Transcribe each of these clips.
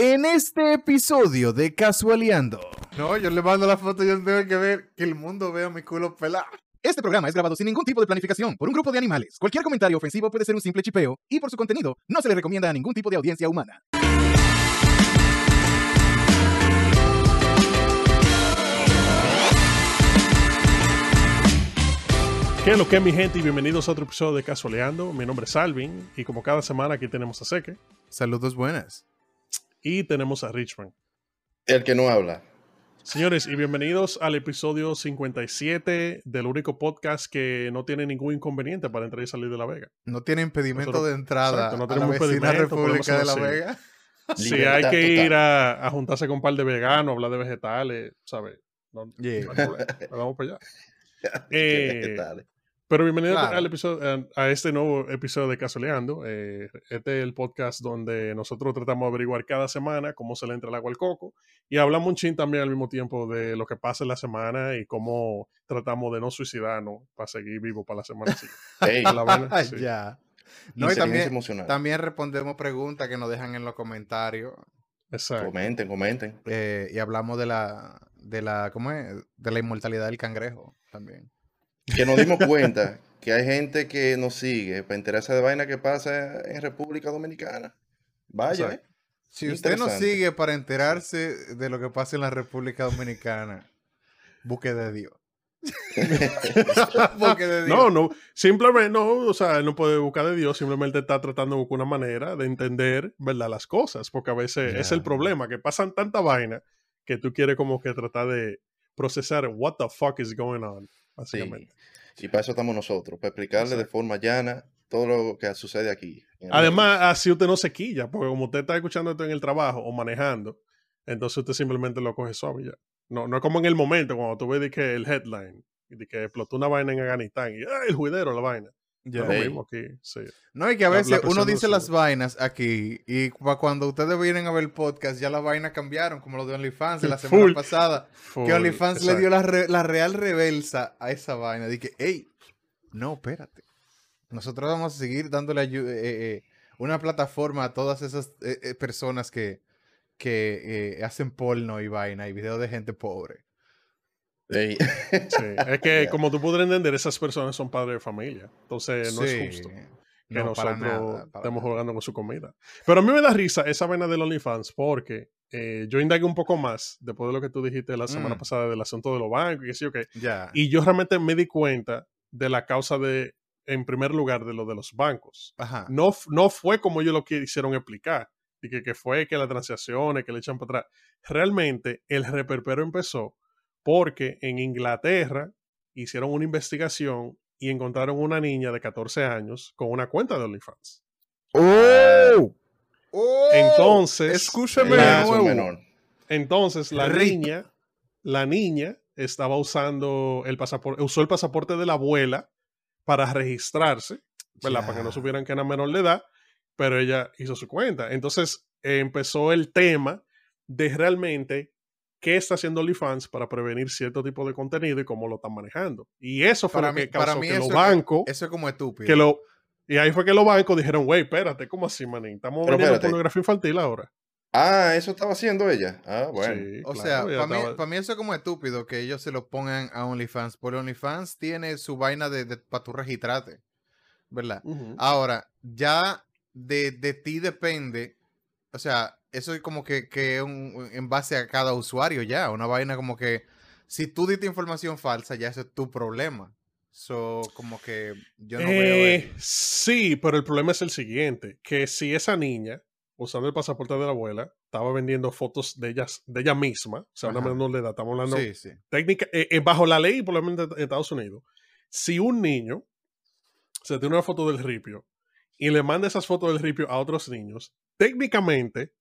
En este episodio de Casualeando. No, yo le mando la foto y yo tengo que ver que el mundo vea mi culo pelado. Este programa es grabado sin ningún tipo de planificación por un grupo de animales. Cualquier comentario ofensivo puede ser un simple chipeo y por su contenido no se le recomienda a ningún tipo de audiencia humana. ¿Qué es lo que es mi gente? Y bienvenidos a otro episodio de Casualeando. Mi nombre es Alvin y como cada semana aquí tenemos a Seque Saludos buenas. Y tenemos a Richmond. El que no habla. Señores, y bienvenidos al episodio 57 del único podcast que no tiene ningún inconveniente para entrar y salir de La Vega. No tiene impedimento Nosotros- de entrada Exacto, no a la tenemos vecina República de La Vega. Si Libertad hay que ir a, a juntarse con un par de veganos, hablar de vegetales, ¿sabes? No, Yeah. vamos para allá. Eh, ¿Qué tal? Pero bienvenido Claro. al episodio, a este nuevo episodio de Casoleando. Eh, este es el podcast donde nosotros tratamos de averiguar cada semana cómo se le entra el agua al coco y hablamos un chin también al mismo tiempo de lo que pasa en la semana y cómo tratamos de no suicidarnos para seguir vivos para la semana siguiente. La sí. ya. No, y también, emocional. también respondemos preguntas que nos dejan en los comentarios. Exacto. Comenten, comenten. eh, y hablamos de la, de la, ¿cómo es? De la inmortalidad del cangrejo también. Que nos dimos cuenta que hay gente que nos sigue para enterarse de vaina que pasa en República Dominicana. Vaya. ¿eh? Si usted nos sigue para enterarse de lo que pasa en la República Dominicana, busque de Dios. de Dios. No, no, simplemente no, o sea, él no puede buscar de Dios, simplemente está tratando de buscar una manera de entender, ¿verdad? Las cosas, porque a veces es el problema, que pasan tanta vaina que tú quieres como que tratar de procesar what the fuck is going on, básicamente. Y para eso estamos nosotros, para explicarle de forma llana todo lo que sucede aquí. Además, así usted no se quilla, porque como usted está escuchando esto en el trabajo o manejando, entonces usted simplemente lo coge suave ya. No, no es como en el momento cuando tú ves de que el headline, de que explotó una vaina en Afganistán y ¡ay, el juidero la vaina! Ya. Lo mismo aquí, sí. No, y que a veces uno dice las vainas aquí y cuando ustedes vienen a ver el podcast ya las vainas cambiaron, como lo de OnlyFans de la semana Full. pasada, Full, que OnlyFans le dio la, re- la real reversa a esa vaina. Dije, hey, no, espérate. Nosotros vamos a seguir dándole ayu- eh, eh, una plataforma a todas esas eh, eh, personas que, que eh, hacen porno y vaina y videos de gente pobre. Ey. Sí, es que Ya. como tú podrás entender, esas personas son padres de familia. Entonces no Sí. es justo que No, nosotros nada, estemos nada. jugando con su comida. Pero a mí me da risa esa vaina del OnlyFans porque eh, yo indagué un poco más después de lo que tú dijiste la semana Mm. pasada del asunto de los bancos y qué sé yo qué. Ya. Y yo realmente me di cuenta de la causa de, en primer lugar, de lo de los bancos. Ajá. No, no fue como ellos lo quisieron explicar. Y que, que fue que las transacciones, que le echan para atrás. Realmente el reperpero empezó porque en Inglaterra hicieron una investigación y encontraron una niña de 14 años con una cuenta de OnlyFans. ¡Oh! Entonces, escúchame menor. Entonces la Rick. niña, la niña estaba usando el pasaporte, usó el pasaporte de la abuela para registrarse, ¿verdad? Para que no supieran que era menor de edad, pero ella hizo su cuenta. Entonces eh, empezó el tema de realmente qué está haciendo OnlyFans para prevenir cierto tipo de contenido y cómo lo están manejando. Y eso fue Para lo que mí- para mí que los bancos, Eso es como estúpido. que lo, y ahí fue que los bancos dijeron, güey, espérate, ¿cómo así, manín? Estamos Pero vendiendo espérate. pornografía infantil ahora. Ah, eso estaba haciendo ella. Ah, bueno. Sí, O claro, sea, para mí, estaba- pa' mí eso es como estúpido que ellos se lo pongan a OnlyFans. Porque OnlyFans tiene su vaina de, para tú registrarte. ¿Verdad? Ahora, ya de, de ti depende. O sea, eso es como que, que un- en base a cada usuario ya. Una vaina como que si tú diste información falsa, ya ese es tu problema. So, como que yo no veo. Eh, el- sí, pero el problema es el siguiente, que si esa niña, usando el pasaporte de la abuela, estaba vendiendo fotos de ellas, de ella misma, o sea, una menor de edad, estamos hablando Sí, sí. técnica, eh, eh, bajo la ley, por lo menos en Estados Unidos, si un niño se tiene una foto del ripio y le manda esas fotos del ripio a otros niños, técnicamente,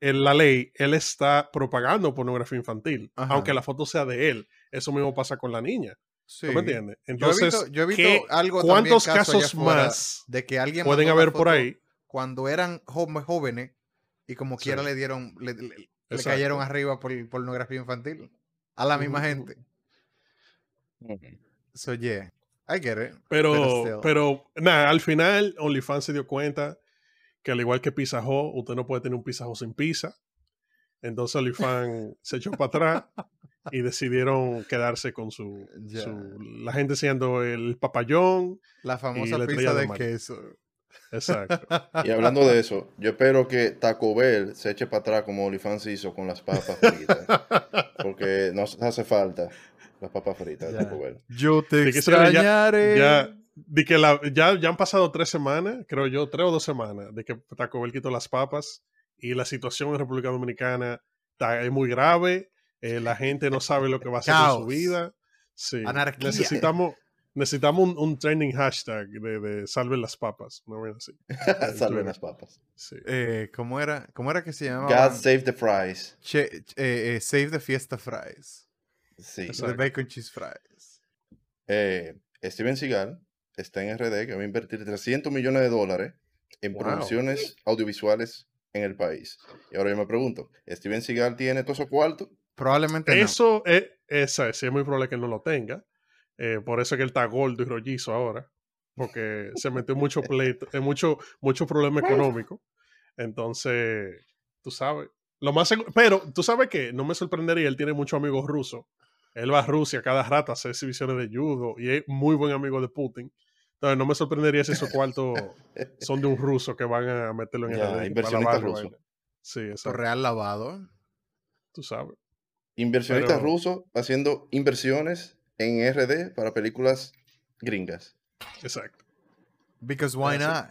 en la ley, él está propagando pornografía infantil, Ajá. aunque la foto sea de él. Eso mismo pasa con la niña. sí. ¿Tú me entiendes? Yo he Entonces, visto, yo he visto ¿qué- algo ¿cuántos también, caso allá casos más de que alguien pueden haber por ahí? cuando eran jóvenes y como Sí. quiera le dieron le, le- le Exacto. cayeron arriba por pornografía infantil a la misma gente so yeah I get it Pero, still. pero, nada, al final OnlyFans se dio cuenta que al igual que Pizza Hut, usted no puede tener un Pizza Hut sin pizza. Entonces OnlyFans se echó para atrás y decidieron quedarse con su, su- la gente siendo el papayón. La Y famosa la pizza de de queso. Exacto. Y hablando de eso, yo espero que Taco Bell se eche para atrás como OnlyFans hizo con las papas fritas. Porque nos hace falta las papas fritas de. Taco Bell. Yo te extrañaré. Ya, de que la- ya, ya han pasado tres semanas, creo yo, tres o dos semanas, de que Taco Bell quitó las papas y la situación en República Dominicana está, es muy grave. eh, la gente no sabe lo que va a hacer en su vida. Sí. Anarquía. Necesitamos, necesitamos un, un trending hashtag de, de salven las papas. Vaina así. Salven las papas. Sí. Eh, ¿cómo, era, ¿Cómo era que se llamaba? God save the fries. Che- eh, eh, save the Fiesta Fries. Sí. The Bacon Cheese Fries. Eh, Steven Seagal está en RD que va a invertir 300 millones de dólares en Wow. producciones audiovisuales en el país. Y ahora yo me pregunto, ¿Steven Seagal tiene todo esos cuartos? Probablemente no. Eso es, esa, sí, es muy probable que él no lo tenga. Eh, por eso es que él está gordo y rollizo ahora. Porque se metió en mucho pleito, en mucho, mucho problema económico. Entonces, tú sabes. Lo más Pero, tú sabes que no me sorprendería, él tiene muchos amigos rusos. Él va a Rusia cada rato a hacer exhibiciones de judo y es muy buen amigo de Putin. Entonces, no me sorprendería si esos cuartos son de un ruso que van a meterlo en Ya, el RD inversionista ruso. Sí, exacto. real lavado. Tú sabes. Inversionistas Pero- rusos haciendo inversiones en RD para películas gringas. Exacto. Because why Eso. not?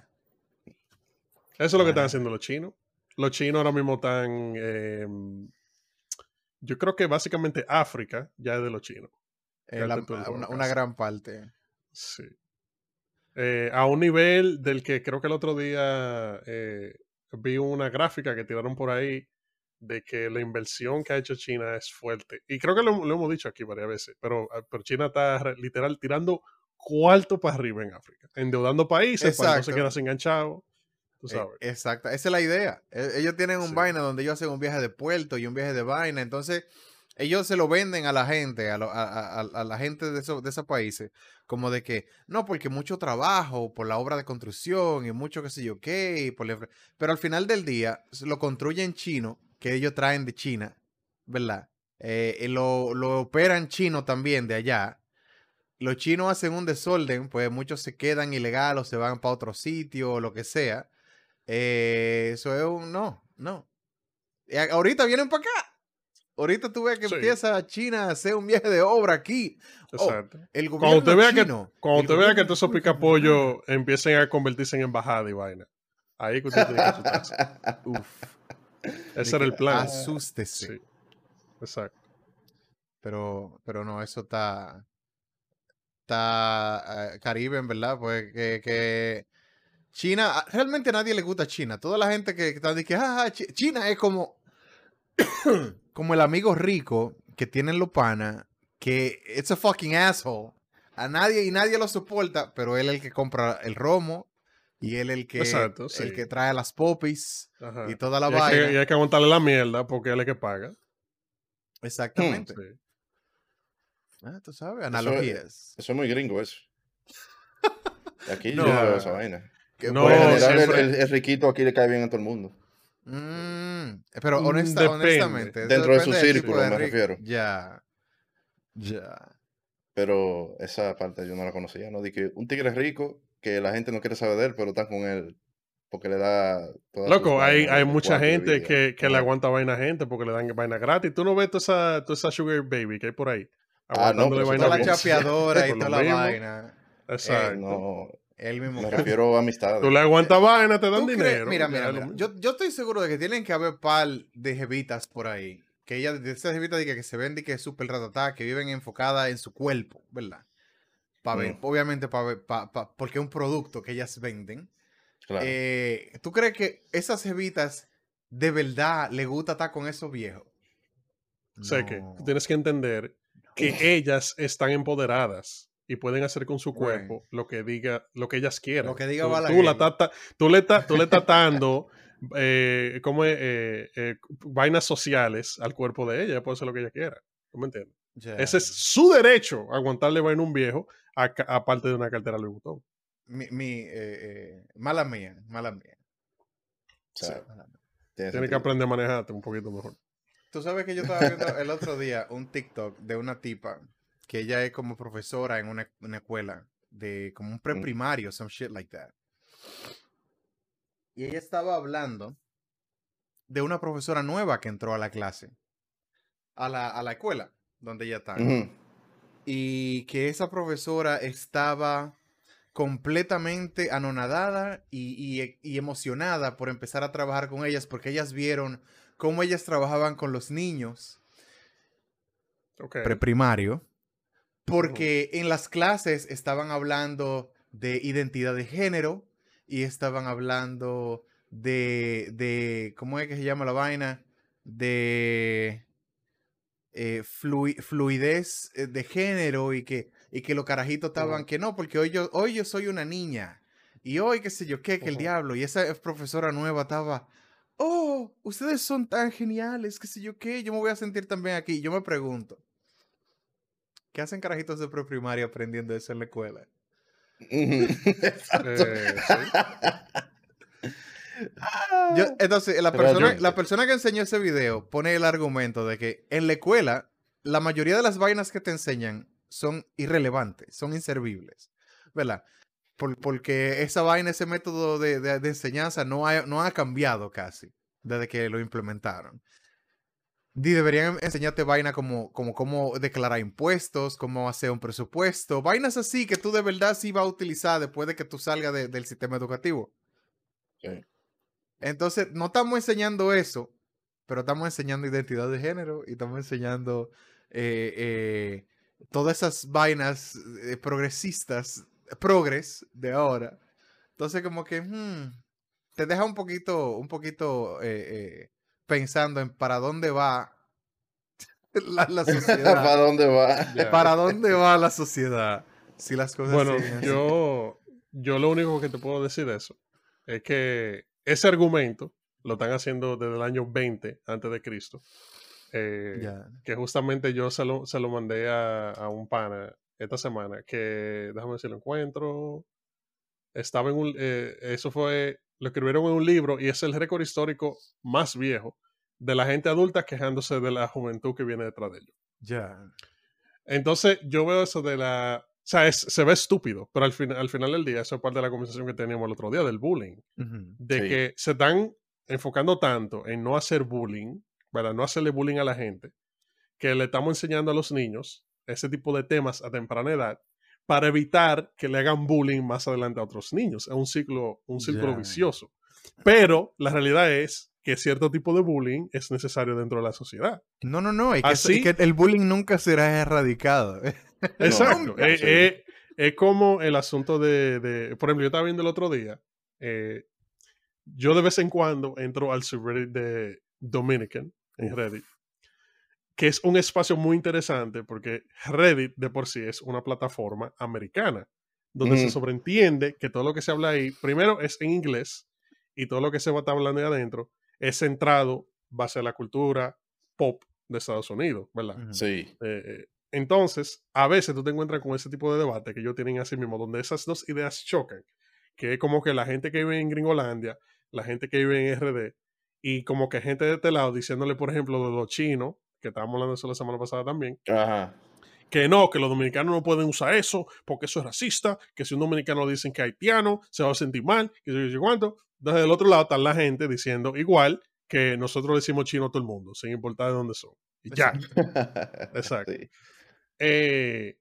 Eso es lo que están haciendo los chinos. Los chinos ahora mismo están. eh, yo creo que básicamente África ya es de los chinos. Eh, la- una, caso. una gran parte. Sí. Eh, a un nivel del que creo que el otro día eh, vi una gráfica que tiraron por ahí de que la inversión que ha hecho China es fuerte. Y creo que lo, lo hemos dicho aquí varias veces, pero, ah, pero China está literal tirando cuarto para arriba en África, endeudando países para que no se Exacto. quedas enganchado. Tú Eh, sabes. exacto, esa es la idea. E- Ellos tienen un Sí. vaina donde ellos hacen un viaje de puerto y un viaje de vaina. Entonces, ellos se lo venden a la gente, a, lo- la gente de, esos de esos países, como de que, no, porque mucho trabajo por la obra de construcción y mucho qué sé yo qué. Pero al final del día, lo construyen chino, que ellos traen de China, ¿verdad? Eh, lo, lo operan chino también de allá. Los chinos hacen un desorden, pues muchos se quedan ilegal o se van para otro sitio o lo que sea. Eh, eso es un no, no. A- ahorita vienen para acá. Ahorita tú ves que Sí. empieza China a hacer un viaje de obra aquí. Oh, Exacto. el Cuando gobierno usted vea que, cuando usted vea que todos esos picapollos empiecen a convertirse en embajada y vaina. Ahí que usted tiene que asustarse. Uf, Ese era el plan. Asústese. Sí. Exacto. Pero, pero no, eso está. Está eh, Caribe, en verdad. Pues que, que China, a- realmente a nadie le gusta China. Toda la gente que, que está diciendo que "Ah, ah, Chi- China es como, como el amigo rico que tienen los panas, que it's a fucking asshole. A nadie y nadie lo soporta, pero él es el que compra el romo y él es el que, Exacto, sí. el que trae las popis Ajá. y toda la Y hay, vaina. que, y hay que aguantarle la mierda porque él es que paga. Exactamente. Sí. Ah, tú sabes, analogías. Eso es muy gringo, eso. Aquí No. yo no veo esa vaina. Que No, Por general, el, el- el riquito aquí le cae bien a todo el mundo. Mm, pero Mm, honesta- depende. honestamente. Dentro de su círculo, de me refiero. Ya. Ya. Pero esa parte yo no la conocía, ¿no? De que un tigre rico que la gente no quiere saber de él, pero están con él porque le da... todas sus Loco, hay, hay mucha gente que, que le aguanta vaina a gente porque le dan vaina gratis. Tú no ves toda esa, toda esa sugar baby que hay por ahí. Ah, no, Aguantándole pero vaina Toda la chapeadora y toda la mismo. vaina. Exacto. No, El mismo me caso. refiero a amistades. Tú le aguantas vaina, te dan dinero. Mira, mira, mira. Yo, yo estoy seguro de que tienen que haber par de jevitas por ahí. Que ellas, de esas jevitas que, que se ven de que es súper ratatá, que viven enfocadas en su cuerpo, ¿verdad? Para ver, Mm. obviamente, para ver, pa- pa- porque es un producto que ellas venden. Claro. Eh, ¿Tú crees que esas jevitas de verdad le gusta estar con esos viejos? sé que No. tú tienes que entender que ellas están empoderadas y pueden hacer con su cuerpo lo que diga, lo que ellas quieran. Lo que diga tú, Balaguer. tú, la tú le estás tú le estás dando eh, ¿cómo es? Eh, eh, vainas sociales al cuerpo de ella, puede hacer lo que ella quiera. ¿Tú me entiendes? Ese es su derecho, aguantarle vaina a un viejo, aparte de una cartera Louis Vuitton. Mi, mi, eh, mala mía, mala mía. O sea, mala mía. tiene Tienes que aprender a manejarte un poquito mejor. tú sabes que yo estaba viendo el otro día un TikTok de una tipa que ella es como profesora en una, una escuela de como un preprimario, some shit like that. Y ella estaba hablando de una profesora nueva que entró a la clase, a la, a la escuela donde ella está. Y que esa profesora estaba completamente anonadada y, y- y emocionada por empezar a trabajar con ellas porque ellas vieron cómo ellas trabajaban con los niños Ok. preprimario, porque en las clases estaban hablando de identidad de género y estaban hablando de, de ¿cómo es que se llama la vaina? De eh, flui- fluidez eh, de género y que, y que los carajitos estaban que no, porque hoy yo, hoy yo soy una niña y hoy qué sé yo qué, que el diablo. Y esa profesora nueva estaba, oh, ustedes son tan geniales, qué sé yo qué, yo me voy a sentir también aquí. Yo me pregunto, ¿qué hacen carajitos de preprimaria aprendiendo eso en la escuela? Eh, sí. Yo- entonces, la persona, yo. la persona que enseñó ese video pone el argumento de que en la escuela la mayoría de las vainas que te enseñan son irrelevantes, son inservibles, ¿verdad? Por- porque esa vaina, ese método de, de- de enseñanza no ha, no ha cambiado casi desde que lo implementaron. Deberían enseñarte vaina como, como cómo declarar impuestos, cómo hacer un presupuesto, vainas así que tú de verdad sí vas a utilizar después de que tú salgas de- del sistema educativo. Sí. Entonces, no estamos enseñando eso, pero estamos enseñando identidad de género y estamos enseñando eh, eh, todas esas vainas eh, progresistas, progres de ahora. Entonces, como que hmm, te deja un poquito, un poquito pensando en para dónde va la, la ¿Para sociedad. dónde va? ¿Para dónde va la sociedad? Si las cosas Bueno, yo, yo lo único que te puedo decir de eso es que ese argumento lo están haciendo desde el año 20 antes de Cristo. eh, Ya. que justamente yo se lo, se lo mandé a, a un pana esta semana, que déjame ver si lo encuentro. Estaba en un, eh, eso fue, lo escribieron en un libro y es el récord histórico más viejo de la gente adulta quejándose de la juventud que viene detrás de ellos. Ya. Entonces, yo veo eso de la. O sea, es- se ve estúpido, pero al, fin, al final del día, eso es parte de la conversación que teníamos el otro día del bullying. De Sí. que se están enfocando tanto en no hacer bullying, ¿verdad? No hacerle bullying a la gente, que le estamos enseñando a los niños ese tipo de temas a temprana edad para evitar que le hagan bullying más adelante a otros niños. Es un ciclo, un círculo Ya. vicioso. Pero la realidad es que cierto tipo de bullying es necesario dentro de la sociedad. No, no, no. Es que, eso- es Así- que el bullying nunca será erradicado. Exacto. Eh, es como el asunto de, de- Por ejemplo, yo estaba viendo el otro día. eh, yo de vez en cuando entro al subreddit de Dominican en Reddit. Que es un espacio muy interesante porque Reddit de por sí es una plataforma americana. Donde se Mm. sobreentiende que todo lo que se habla ahí, primero es en inglés. Y todo lo que se va a estar hablando ahí adentro es centrado base a la cultura pop de Estados Unidos, ¿verdad? Sí. Eh, eh, entonces, a veces tú te encuentras con ese tipo de debate que ellos tienen así mismo, donde esas dos ideas chocan, que es como que la gente que vive en Gringolandia, la gente que vive en RD, y como que gente de este lado diciéndole, por ejemplo, de los chinos, que estábamos hablando de eso la semana pasada también, Ajá. que no, que los dominicanos no pueden usar eso porque eso es racista, que si un dominicano le dicen que es haitiano, se va a sentir mal, que yo sé cuánto. Desde el otro lado está la gente diciendo igual que nosotros le decimos chino a todo el mundo, sin importar de dónde son. Y ya. Exacto. Sí. Eh,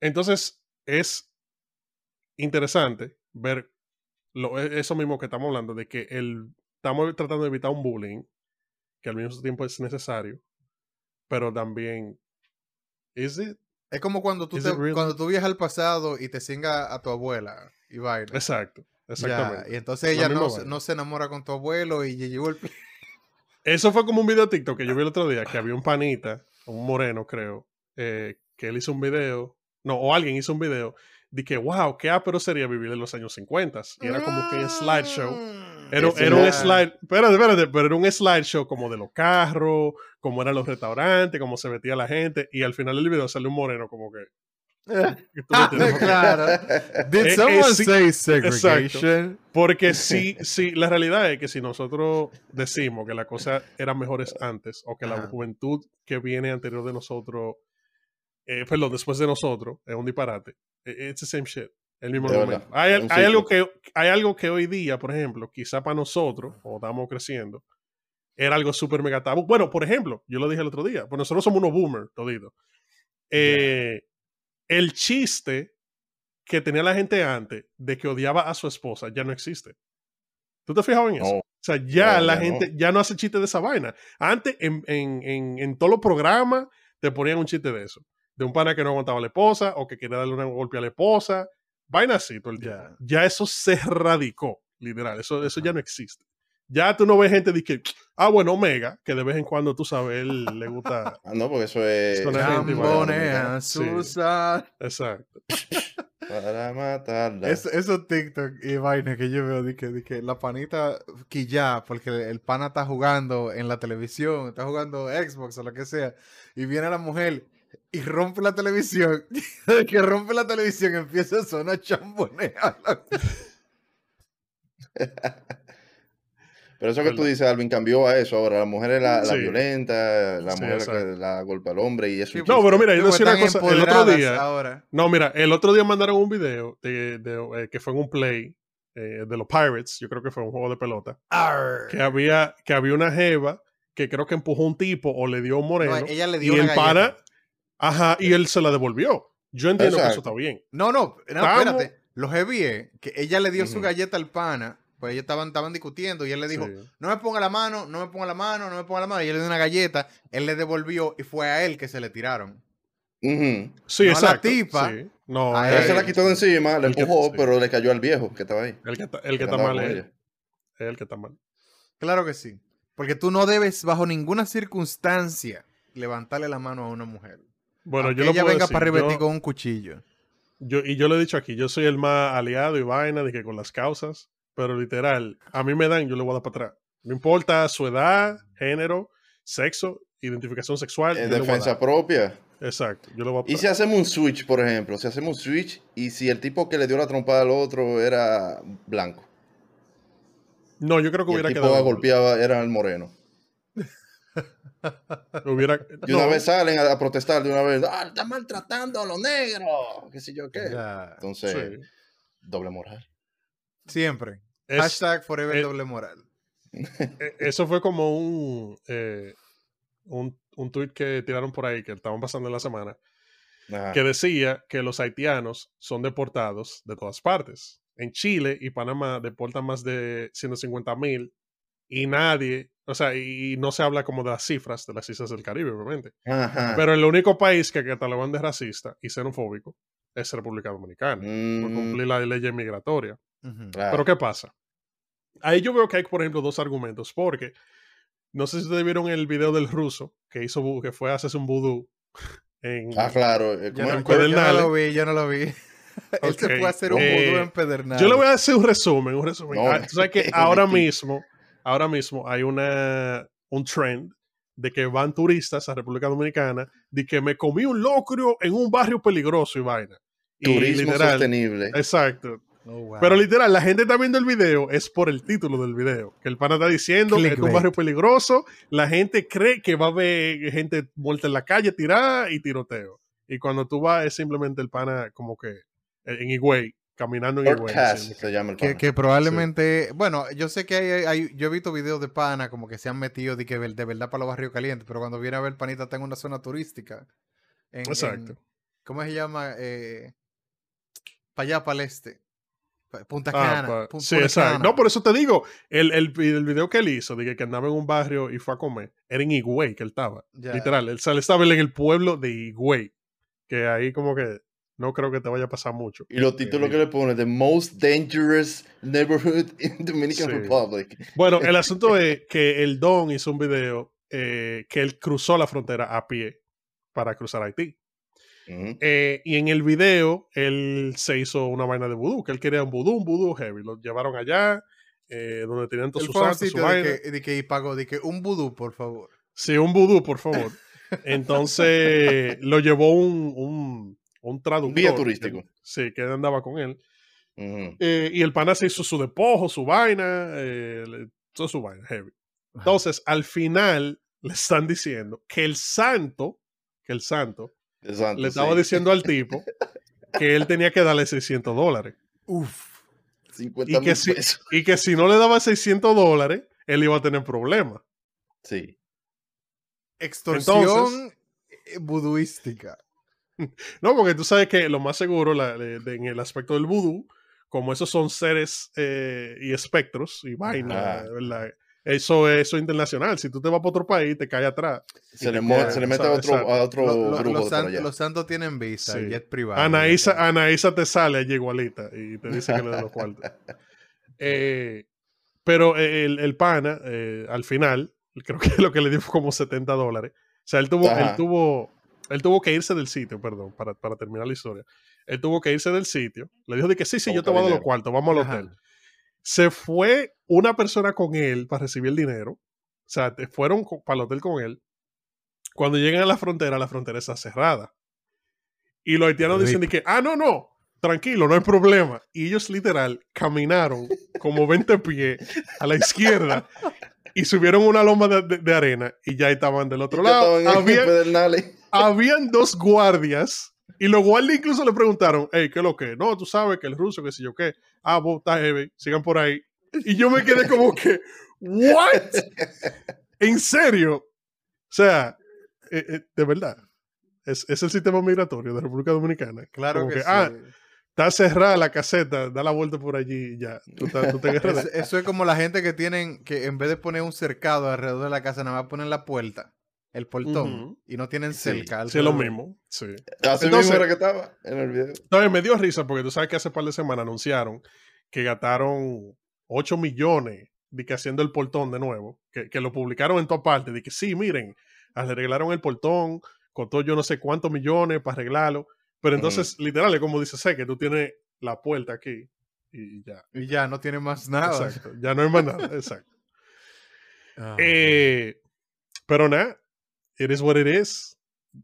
entonces, es interesante ver lo- e- eso mismo que estamos hablando, de que el, estamos tratando de evitar un bullying, que al mismo tiempo es necesario, pero también, ¿is it? Es como cuando tú, te- really? cuando tú viajas al pasado y te singa a tu abuela y vaina. Exacto, Ya, exactamente. y entonces La ella no, no se enamora con tu abuelo y ya llegó el... Eso fue como un video de TikTok que yo vi el otro día, que había un panita, un moreno creo, eh, que él hizo un video, no, o alguien hizo un video, de que, wow, qué ápero sería vivir en los años 50. Y era como que en slideshow. Era, era un slide, espérate, espérate, pero era un slideshow como de los carros, como eran los restaurantes, cómo se metía la gente, y al final del video salió un moreno como que tienes- claro. Did Eh, eh, someone sí, say segregation? Porque sí, sí, la realidad es que si nosotros decimos que las cosas eran mejores antes, o que la Ajá. juventud que viene anterior de nosotros, eh, perdón, después de nosotros, es un disparate. Eh, It's the same shit. El mismo argumento. Hay, algo que, hay algo que hoy día, por ejemplo, quizá para nosotros, o estamos creciendo, era algo súper mega tabú. Bueno, por ejemplo, yo lo dije el otro día, pues nosotros somos unos boomers, toditos. Eh, El chiste que tenía la gente antes de que odiaba a su esposa ya no existe. ¿Tú te fijas en eso? No. O sea, ya No, la ya no. gente ya no hace chiste de esa vaina. Antes, en, en, en, en todos los programas, te ponían un chiste de eso. De un pana que no aguantaba a la esposa o que quería darle un golpe a la esposa. Vaina así todo el tiempo. Ya. Ya eso se radicó, literal. Eso, eso ya no existe. Ya tú no ves gente de que, ah, bueno, Omega, que de vez en cuando tú sabes, él le gusta. Ah, no, porque eso es. Son la gente, Chambonea, Sí. Susan. Exacto. Para matarla. Es, esos TikTok y vainas que yo veo de que, de que la panita quilla porque el pana está jugando en la televisión, está jugando Xbox o lo que sea, y viene la mujer y rompe la televisión. De que rompe la televisión empieza a sonar chambonea. Pero eso que tú dices, Alvin, cambió a eso. Ahora la mujer es la, la Sí. violenta, la Sí, mujer que la golpea al hombre y eso. No, pero mira, yo decía una cosa. El otro día, Ahora. no, mira, el otro día mandaron un video de, de, eh, que fue en un play eh, de los Pirates, yo creo que fue un juego de pelota, Arr. que había, que había una jeva que creo que empujó a un tipo o le dio un moreno. No, ella le y dio una el pana, galleta. Ajá, y él se la devolvió. Yo entiendo que eso Exacto. está bien. No, no, no, espérate. Lo heavy es que ella le dio su galleta al pana, pues ellos estaban, estaban discutiendo y él le dijo, Sí. no me ponga la mano, no me ponga la mano, no me ponga la mano. Y él le dio una galleta, él le devolvió y fue a él que se le tiraron. Sí, No a la exacto. tipa. sí. No, A Él se la quitó de encima, le que- empujó, sí. pero le cayó al viejo que estaba ahí. el que está, el que está mal él. Es el que está mal. Claro que sí. Porque tú no debes, bajo ninguna circunstancia, levantarle la mano a una mujer. Bueno, Aunque yo lo ella puedo venga decir, para yo- con un cuchillo. Yo, y yo lo he dicho aquí, yo soy el más aliado y vaina de que con las causas, pero literal, a mí me dan, yo le voy a dar para atrás. No importa su edad, género, sexo, identificación sexual. En defensa propia. Exacto, yo le voy a Y si hacemos un switch, por ejemplo, si hacemos un switch y si el tipo que le dio la trompada al otro era blanco No, yo creo que y el hubiera tipo quedado. que golpeaba era el moreno. Hubiera, Y una no, vez salen a, a protestar de una vez, ah, está maltratando a los negros, qué sé yo qué. Ya. Entonces, sí. doble moral. Siempre. Es- Hashtag forever eh, doble moral. eh, eso fue como un, eh, un, un tweet que tiraron por ahí que estaban pasando en la semana, Ajá. que decía que los haitianos son deportados de todas partes. En Chile y Panamá deportan más de 150 mil y nadie, o sea, y no se habla como de las cifras de las islas del Caribe, obviamente. Ajá. Pero el único país que catalogan de racista y xenofóbico es República Dominicana, por Mm, cumplir la ley migratoria. Claro. Pero ¿qué pasa? Ahí yo veo que hay, por ejemplo, dos argumentos, porque no sé si ustedes vieron el video del ruso que hizo, que fue a hacerse un vudú en... Ah, claro. eh, Yo ¿cómo no, yo- no lo vi, yo no lo vi. Él se Ok, fue a hacer un eh, vudú en Pedernal. Yo le voy a hacer un resumen, un resumen. No. Ah, tú sabes que ahora mismo, ahora mismo hay una, un trend de que van turistas a República Dominicana de que me comí un locrio en un barrio peligroso y vaina. Y Turismo literal, sostenible. Exacto. Oh, wow. Pero literal, la gente está viendo el video es por el título del video. Que el pana está diciendo que es un barrio peligroso. La gente cree que va a haber gente muerta en la calle, tirada y tiroteo. Y cuando tú vas, es simplemente el pana como que eh, en Higüey, caminando en así. se llama el Que, que probablemente, bueno, yo sé que hay, hay- yo he visto videos de pana como que se han metido de que de verdad para los barrios calientes, pero cuando viene a ver panita está en una zona turística. En- Exacto. en- ¿Cómo se llama? Eh, para allá, para el este. Pa- Punta Ah, Cana. pa- Pu- sí, Punta exacto. Cana. No, por eso te digo, el, el, el video que él hizo, de que, andaba en un barrio y fue a comer, era en Higüey que él estaba. Literal, él, él estaba en el pueblo de Higüey. Que ahí como que no creo que te vaya a pasar mucho. Y los títulos que le pone, The Most Dangerous Neighborhood in Dominican Sí. Republic. Bueno, el asunto es que el Don hizo un video eh, que él cruzó la frontera a pie para cruzar Haití. Eh, y en el video él se hizo una vaina de vudú, que él quería un vudú, un vudú heavy. Lo llevaron allá, eh, donde tenían todos sus fue a un santos, su de que, de que y pagó, de que un vudú, por favor. Sí, un vudú, por favor. Entonces lo llevó un, un, un traductor. Guía que- turístico. sí, que andaba con él. Eh, y el pana se hizo su despojo, su vaina, eh, toda su vaina, heavy. Entonces, al final le están diciendo que el santo, que el santo, le estaba sí. diciendo al tipo que él tenía que darle 600 dólares. Uf. 50 Y que, si, pesos. y que si no le daba 600 dólares, él iba a tener problemas. Sí. Extorsión Entonces- eh, vuduística. No, porque tú sabes que lo más seguro la- de- de- en el aspecto del vudú, como esos son seres eh, y espectros y vainas, Ajá. ¿verdad? Eso es eso es internacional. Si tú te vas para otro país, te cae atrás. Se le, te mo- queda, se le mete a otro, Exacto. a otro Lo- lo- grupo los, san- los santos tienen visa, Sí. jet privado. Anaísa, Anaísa te sale allí igualita y te dice que le dé los cuartos. Eh, pero el, el pana, eh, al final, creo que lo que le dio fue como 70 dólares. O sea, él tuvo, él tuvo, él tuvo que irse del sitio, perdón, para, para terminar la historia. Él tuvo que irse del sitio. Le dijo de que sí, sí, yo te voy a dar los cuartos, vamos al Ajá. hotel. Se fue una persona con él para recibir el dinero. O sea, fueron para el hotel con él. Cuando llegan a la frontera, la frontera está cerrada. Y los haitianos dicen de que, ah, no, no, tranquilo, no hay problema. Y ellos literal caminaron como 20 pies a la izquierda y subieron una loma de, de- de arena y ya estaban del otro lado. estaban en Había-. Habían dos guardias y los guardias incluso le preguntaron, hey, ¿qué es lo que? No, tú sabes que el ruso, qué sé yo qué. Ah, vos estás heavy, sigan por ahí. Y yo me quedé como que, ¿what? ¿En serio? O sea, eh, eh, de verdad. Es, es el sistema migratorio de República Dominicana. Claro Como que, sí. Ah, está cerrada la caseta, da la vuelta por allí y ya. Tú, estás- tú te Es- agarras de- eso es como la gente que tienen que en vez de poner un cercado alrededor de la casa, nada más ponen la puerta, el portón, y no tienen Sí. cerca. Sí, es lo mismo. Sí. Así Entonces- mismo era que estaba en el video. Entonces me dio risa porque tú sabes que hace par de semanas anunciaron que gastaron 8 millones de que haciendo el portón de nuevo, que, que lo publicaron en toda parte, de que sí, miren, arreglaron el portón, costó yo no sé cuántos millones para arreglarlo, pero entonces, literal, es como dice, sé que tú tienes la puerta aquí y ya. Y ya, no tiene más nada. Exacto, ya no hay más nada, exacto. Ah. Eh, pero nada, it is what it is.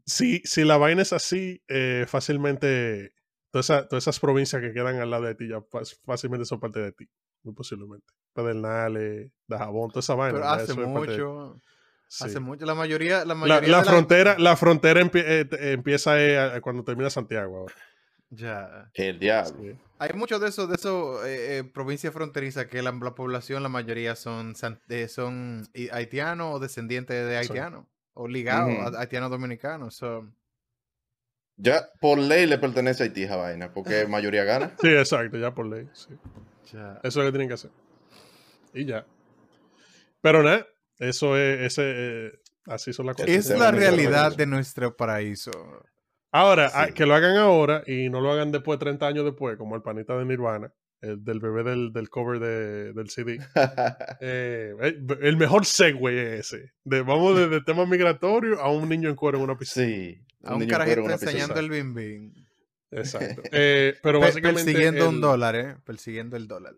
Si, si la vaina es así, eh, fácilmente todas esa- todas esas provincias que quedan al lado de ti ya fácilmente son parte de ti, muy posiblemente. Pedernales, Dajabón, toda esa vaina. Pero hace mucho, Sí. hace mucho. La mayoría, la La, mayoría la de frontera, la frontera empie- eh, empieza eh, a- cuando termina Santiago ahora. Ya. El diablo. Sí. Hay muchos de esos, de esos eh, eh, provincias fronterizas que la, la población, la mayoría son, san- eh, son haitianos o descendientes de Sí. haitianos. O a haitianos dominicanos. so, Ya por ley le pertenece a Haití esa vaina, porque mayoría gana. Sí, exacto, ya por ley. sí. ya. Eso es lo que tienen que hacer. Y ya. Pero nada, eso es, ese, eh, así son las cosas. Es la realidad de nuestro paraíso. Ahora, Sí. ah, que lo hagan ahora y no lo hagan después, 30 años después, como el panita de Nirvana, el del bebé del, del cover de- del CD. Eh, el, el mejor segue es ese. De, vamos desde el tema migratorio a un niño en cuero en una piscina. sí. A un carajito enseñando el bim bim. Exacto. Eh, pero Pe- básicamente. persiguiendo un dólar, ¿eh? Persiguiendo el dólar.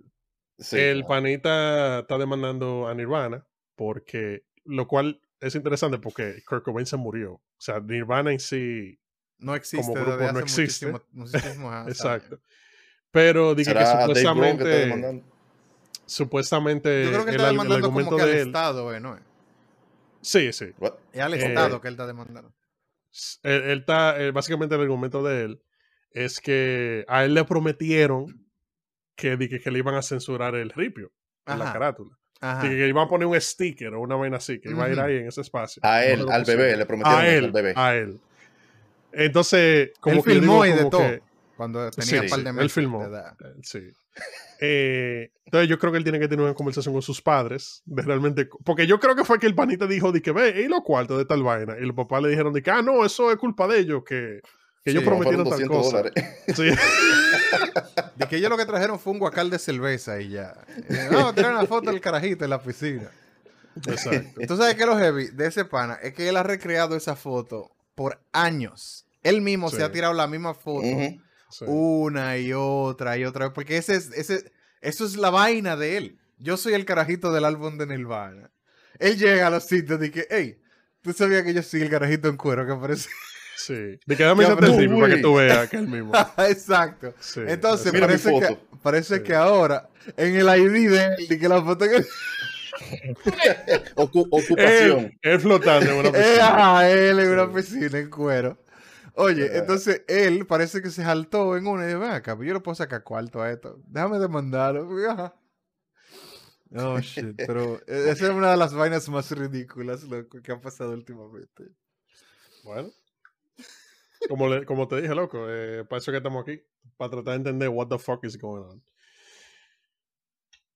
Sí, el claro. panita está demandando a Nirvana porque lo cual es interesante porque Kurt Cobain se murió. O sea, Nirvana en sí, No existe grupo desde no existe. muchísimo- años. Pero dije que ¿Será Dave Grohl que supuestamente, demandando? supuestamente Yo creo que él el, está el demandando como argumento que al de él, Estado, ¿eh? ¿no? Sí. sí. What? Es al Eh, Estado que él está demandando. Él, él está, eh, básicamente el argumento de él es que a él le prometieron que, di que, que le iban a censurar el ripio en la carátula. Ajá. Así que iban a poner un sticker o una vaina así, que iba a ir ahí en ese espacio. A él, al bebé, le prometieron a él, al bebé. a él. Entonces, como Él que filmó digo y de como todo. Cuando Sí, tenía un par sí, de él meses filmó. de edad. Eh, Sí. Eh, entonces yo creo que él tiene que tener una conversación con sus padres de realmente porque yo creo que fue que el panita dijo de que ve y los cuartos de tal vaina y los papás le dijeron de que ah no eso es culpa de ellos que, que ellos Sí, prometieron tal 200 cosa. Sí. De que ellos lo que trajeron fue un guacal de cerveza y ya. Eh, No, traer una foto del carajito en la piscina. exacto Tú sabes que lo heavy de ese pana es que él ha recreado esa foto por años. Él mismo Sí. se ha tirado la misma foto Ujú. Sí. una y otra y otra vez. Porque ese es, ese, eso es la vaina de él. Yo soy el carajito del álbum de Nirvana. Él llega a los sitios y dice, hey, tú sabías que yo soy el carajito en cuero que aparece. Sí. De que dame ese principio para que tú veas que es el mismo. Exacto. Sí, Entonces, parece, que, parece Sí. que ahora en el ID de él, y que la foto que Ocu- ocupación. él, él flotando en una es piscina. él en una Sí. piscina en cuero. Oye, entonces él parece que se saltó en una y dijo, ven acá, pues yo le puedo sacar cuarto a esto. Déjame demandarlo. Oh, shit. Pero eh, esa es una de las vainas más ridículas loco, que han pasado últimamente. Bueno. Como, le- como te dije, loco, eh, para eso que estamos aquí. Para tratar de entender what the fuck is going on.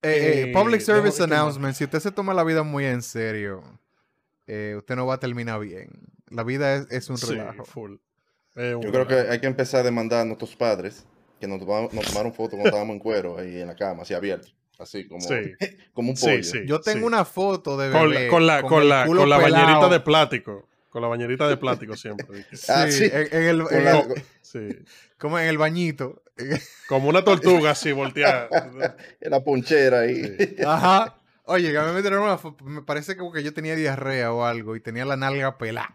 Eh, eh, Eh, public service announcement. Si usted se toma la vida muy en serio, eh, usted no va a terminar bien. La vida es, es un Sí, relajo. full. Yo creo que hay que empezar a demandar a nuestros padres que nos, nos tomaron fotos cuando estábamos en cuero ahí en la cama, así abierto. Así como, Sí. como un pollo. sí. Yo tengo una foto de Con bebé la, con la, con la, culo con la bañerita de plástico. Con la bañerita de plástico siempre. Sí, Ah, sí. En, en el, Con en la- el- Sí. como en el bañito. Como una tortuga así volteada. en la ponchera ahí. Sí. Ajá. Oye, que a mí me una foto. Me parece como que yo tenía diarrea o algo y tenía la nalga pelada.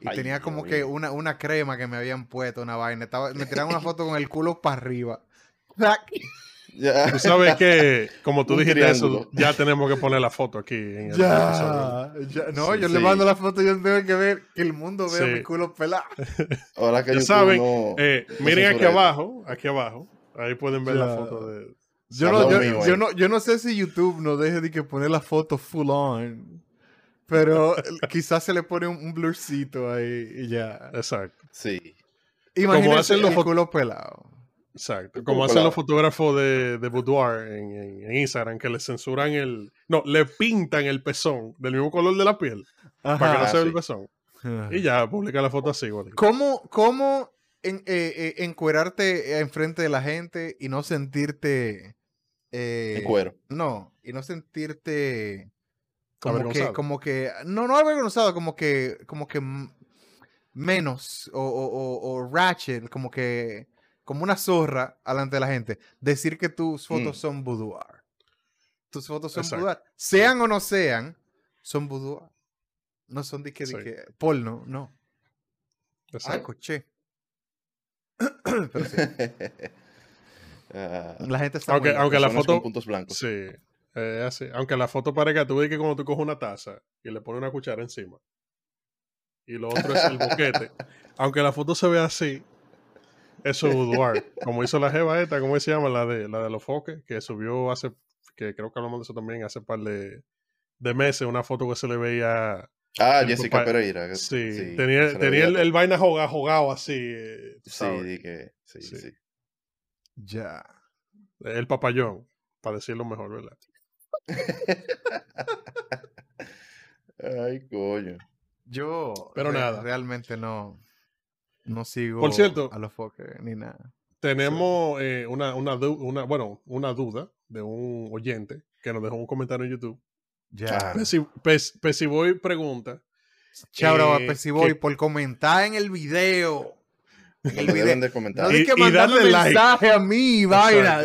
Y Ay, tenía como que una, una crema que me habían puesto, una vaina. Estaba, me tiraron una foto con el culo para arriba. Ya. Tú sabes que, como tú Un dijiste triángulo. eso, ya tenemos que poner la foto aquí en el. Ya, ya. No, Sí, yo le sí. mando la foto, yo tengo que ver que el mundo vea Sí. mi culo pelado. Ahora que Ya saben, no, Eh, no miren aquí abajo, aquí abajo. Ahí pueden ver la Ya. foto de. Yo no, yo, mío yo no, yo no sé si YouTube nos deje de que poner la foto full on. Pero quizás se le pone un, un blurcito ahí y ya. Exacto, Sí. Imagínense hacen los culo pelado. exacto. Como hacen los fotógrafos de, de Boudoir en, en- en Instagram, que le censuran el. No, le pintan el pezón del mismo color de la piel para que no se vea el pezón. Ajá. Y ya, publica la foto así, igual. ¿Cómo, cómo en, eh, eh, encuerarte enfrente de la gente y no sentirte... eh, En cuero. No, y no sentirte como que, como que, no, no avergonzado, como que, como que menos o, o, o- o ratchet, como que, como una zorra delante de la gente, decir que tus fotos Mm. son boudoir. Tus fotos son Exacto. boudoir. Sean o no sean, son boudoir. No son de que, de que porno, no. Ah. Pero sí, Ah, la gente está Aunque- aunque la foto- puntos blancos. Sí, eh, así. Aunque la foto parezca, tú ves que cuando tú coges una taza y le pones una cuchara encima y lo otro es el boquete, aunque la foto se vea así, eso es boudoir. Como hizo la jeva esta, ¿cómo se llama? La de, la de los foques, que subió hace, que creo que hablamos de eso también hace par de, de meses, una foto que se le veía, Ah, Jessica papá- Pereira. que- sí, sí, tenía, tenía el, vaina jugado, jugado así, eh, Sí, que, sí, Sí. sí. Ya. el papayón, para decirlo mejor, ¿verdad? Ay, coño. Yo Pero re- nada. realmente no, no sigo Por cierto- a los foques ni nada. Tenemos eh, una, una, du- una, bueno, una duda de un oyente que nos dejó un comentario en YouTube. Ya. Pesi, Pes- Pesiboy pregunta. A eh, Pesiboy por comentar en el video. En el video. deben de No comentar. Y- hay que y mandarle darle like. mensaje a mí, vaina.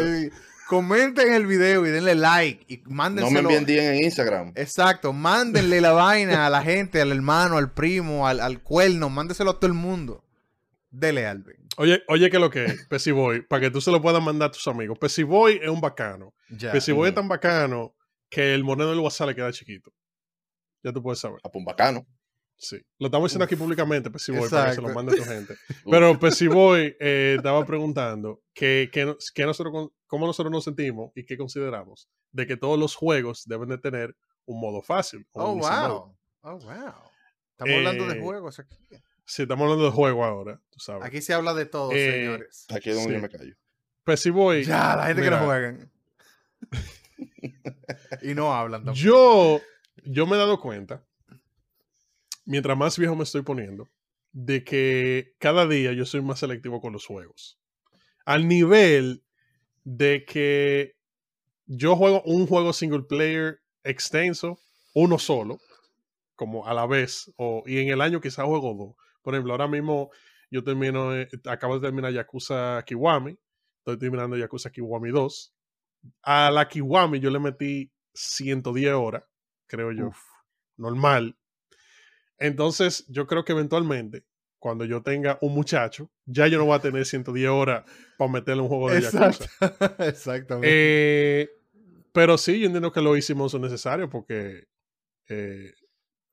Comenten el video y denle like. Y No me envíen DM en Instagram. Exacto, mándenle la vaina a la gente, al hermano, al primo, al, al cuerno, mándeselo a todo el mundo. Dele, Alvin. Oye, oye, ¿qué es lo que es? Pesiboy, para que tú se lo puedas mandar a tus amigos. Pesiboy es un bacano. Ya. Es tan bacano que el moreno del WhatsApp le queda chiquito. Ya tú puedes saber. A Pumbacano. Sí. Lo estamos diciendo aquí públicamente, Pesiboy, para que se lo mande a tu gente. Pero Pesiboy eh, estaba preguntando que, que, no- que nosotros, con- cómo nosotros nos sentimos y qué consideramos de que todos los juegos deben de tener un modo fácil. o Oh, wow. Oh, wow. Estamos hablando de Eh, juegos aquí. Sí, estamos hablando de juego ahora, tú sabes. Aquí se habla de todo, Eh, señores. Aquí es donde Sí. yo me callo. Pesiboy, Ya, la gente que no juegan. y no hablan tampoco. Yo, yo me he dado cuenta, mientras más viejo me estoy poniendo, de que cada día yo soy más selectivo con los juegos. Al nivel de que yo juego un juego single player extenso, uno solo, como a la vez, o, y en el año quizás juego dos. Por ejemplo, ahora mismo yo termino, eh, acabo de terminar Yakuza Kiwami, estoy terminando Yakuza Kiwami 2. A la Kiwami yo le metí 110 horas, creo yo. Normal. Entonces, yo creo que eventualmente cuando yo tenga un muchacho, ya yo no voy a tener 110 horas para meterle un juego de Exacto. Yakuza. Exactamente. Eh, pero sí, yo entiendo que lo hicimos necesario porque eh,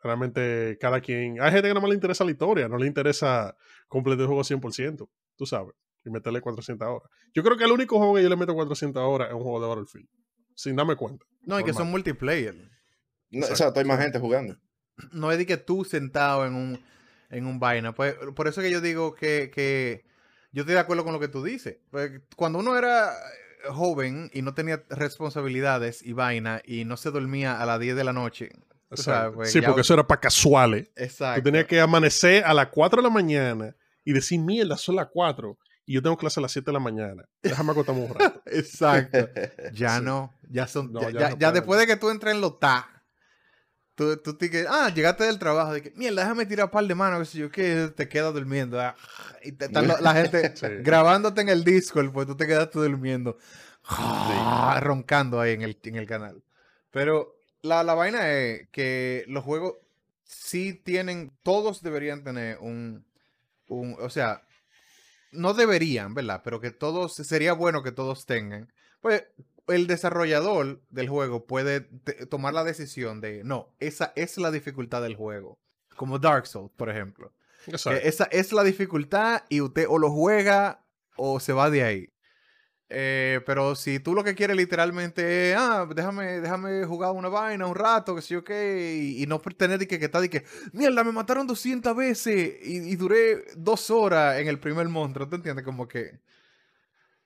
realmente cada quien... Hay gente que no más le interesa la historia, no le interesa completar el juego 100%, tú sabes, y meterle 400 horas. Yo creo que el único juego que yo le meto 400 horas es un juego de Battlefield, sin darme cuenta. no, y que son multiplayer. No, Exacto. exacto, hay más gente jugando. No es de que tú sentado en un, en un vaina. Pues, por eso que yo digo que, que yo estoy de acuerdo con lo que tú dices. Pues, cuando uno era eh, joven y no tenía responsabilidades y vaina y no se dormía a las 10 de la noche. sabes, pues, sí, porque eso era para casuales. Exacto. Tú tenías que amanecer a las 4 de la mañana y decir, mierda, son las 4 y yo tengo clase a las 7 de la mañana. Déjame acostarme un rato. Exacto. Ya Sí. no. Ya son. No, ya, ya ya- no ya pueden. después de que tú entres en los TA. Tú, tú te que, ah, llegaste del trabajo, de que, mierda, déjame tirar un par de manos, sé yo, que te quedas durmiendo. ah, y te- está la, gente Sí. grabándote en el Discord, pues tú te quedaste durmiendo, ah, roncando ahí en el, en el canal. Pero la, la vaina es que los juegos sí tienen, todos deberían tener un, un, o sea, no deberían, ¿verdad? Pero que todos, sería bueno que todos tengan. Pues el desarrollador del juego puede te- tomar la decisión de, no, esa es la dificultad del juego. Como Dark Souls, por ejemplo. Esa es la dificultad y usted o lo juega o se va de ahí. Eh, pero si tú lo que quieres literalmente es, ah, déjame, déjame jugar una vaina un rato, que sé yo qué, y, y no tener que, que está de que, mierda, me mataron 200 veces y, y duré dos horas en el primer monstruo, ¿tú entiendes? Como que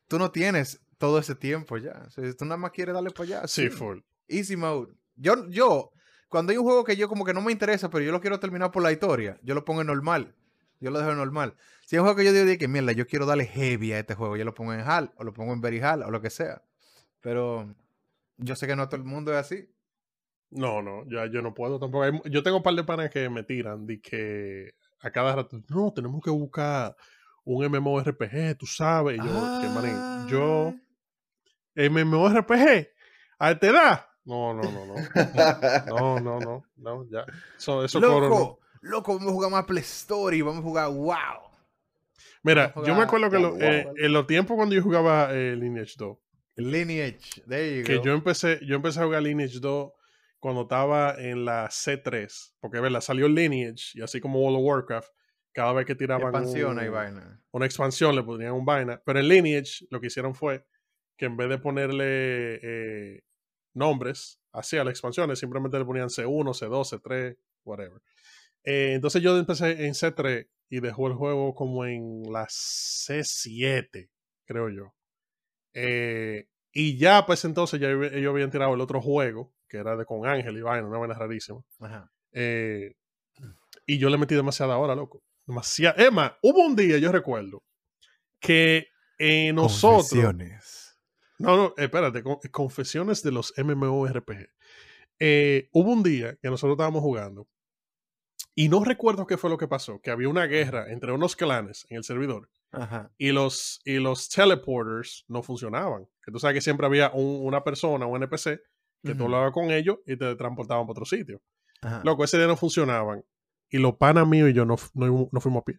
tú no tienes todo ese tiempo ya. O sea, tú nada más quieres darle para allá. Sí, full. Easy mode. Yo, yo, cuando hay un juego que yo como que no me interesa, pero yo lo quiero terminar por la historia, yo lo pongo en normal. Yo lo dejo en normal. Si hay un juego que yo digo de que, mierda, yo quiero darle heavy a este juego, yo lo pongo en hard, o lo pongo en very hard, o lo que sea. Pero yo sé que no todo el mundo es así. No, no, ya yo no puedo tampoco. Hay- Yo tengo un par de panas que me tiran de que a cada rato, no, tenemos que buscar un MMORPG, tú sabes. Y yo, que manín, yo, MMORPG, a esta edad. No, no, no, no. No, no, no, no, ya. Eso, eso coro no. loco, loco, vamos a jugar más Play Story, vamos a jugar wow. Mira, yo me acuerdo que lo- Wow, eh, wow. en los tiempos cuando yo jugaba eh, Lineage 2, Lineage, there you que go. yo empecé, yo empecé a jugar Lineage 2 cuando estaba en la C3, porque ¿verdad? salió Lineage y así como World of Warcraft, cada vez que tiraban Expansión un- y vaina. una expansión le ponían un vaina, pero en Lineage lo que hicieron fue que en vez de ponerle eh, nombres así a las expansiones, simplemente le ponían C1, C2, C3, whatever. Eh, entonces yo empecé en C3 y dejó el juego como en la C7, creo yo. Eh, y ya pues entonces ya ellos habían tirado el otro juego, que era de con Ángel y vaina, una vaina rarísima. Ajá. Eh, y yo le metí demasiada hora, loco. Demasiada. Emma, hubo un día, yo recuerdo, que nosotros. No, no, espérate, con- confesiones de los MMORPG. Eh, hubo un día que nosotros estábamos jugando y no recuerdo qué fue lo que pasó, que había una guerra entre unos clanes en el servidor Ajá. y los, y los teleporters no funcionaban. Que tú sabes que siempre había un- una persona, un NPC, que tú Ujú. hablabas con ellos y te transportaban para otro sitio. Ajá. Loco, ese día no funcionaban. Y los panas míos y yo no, no, no fuimos a pie.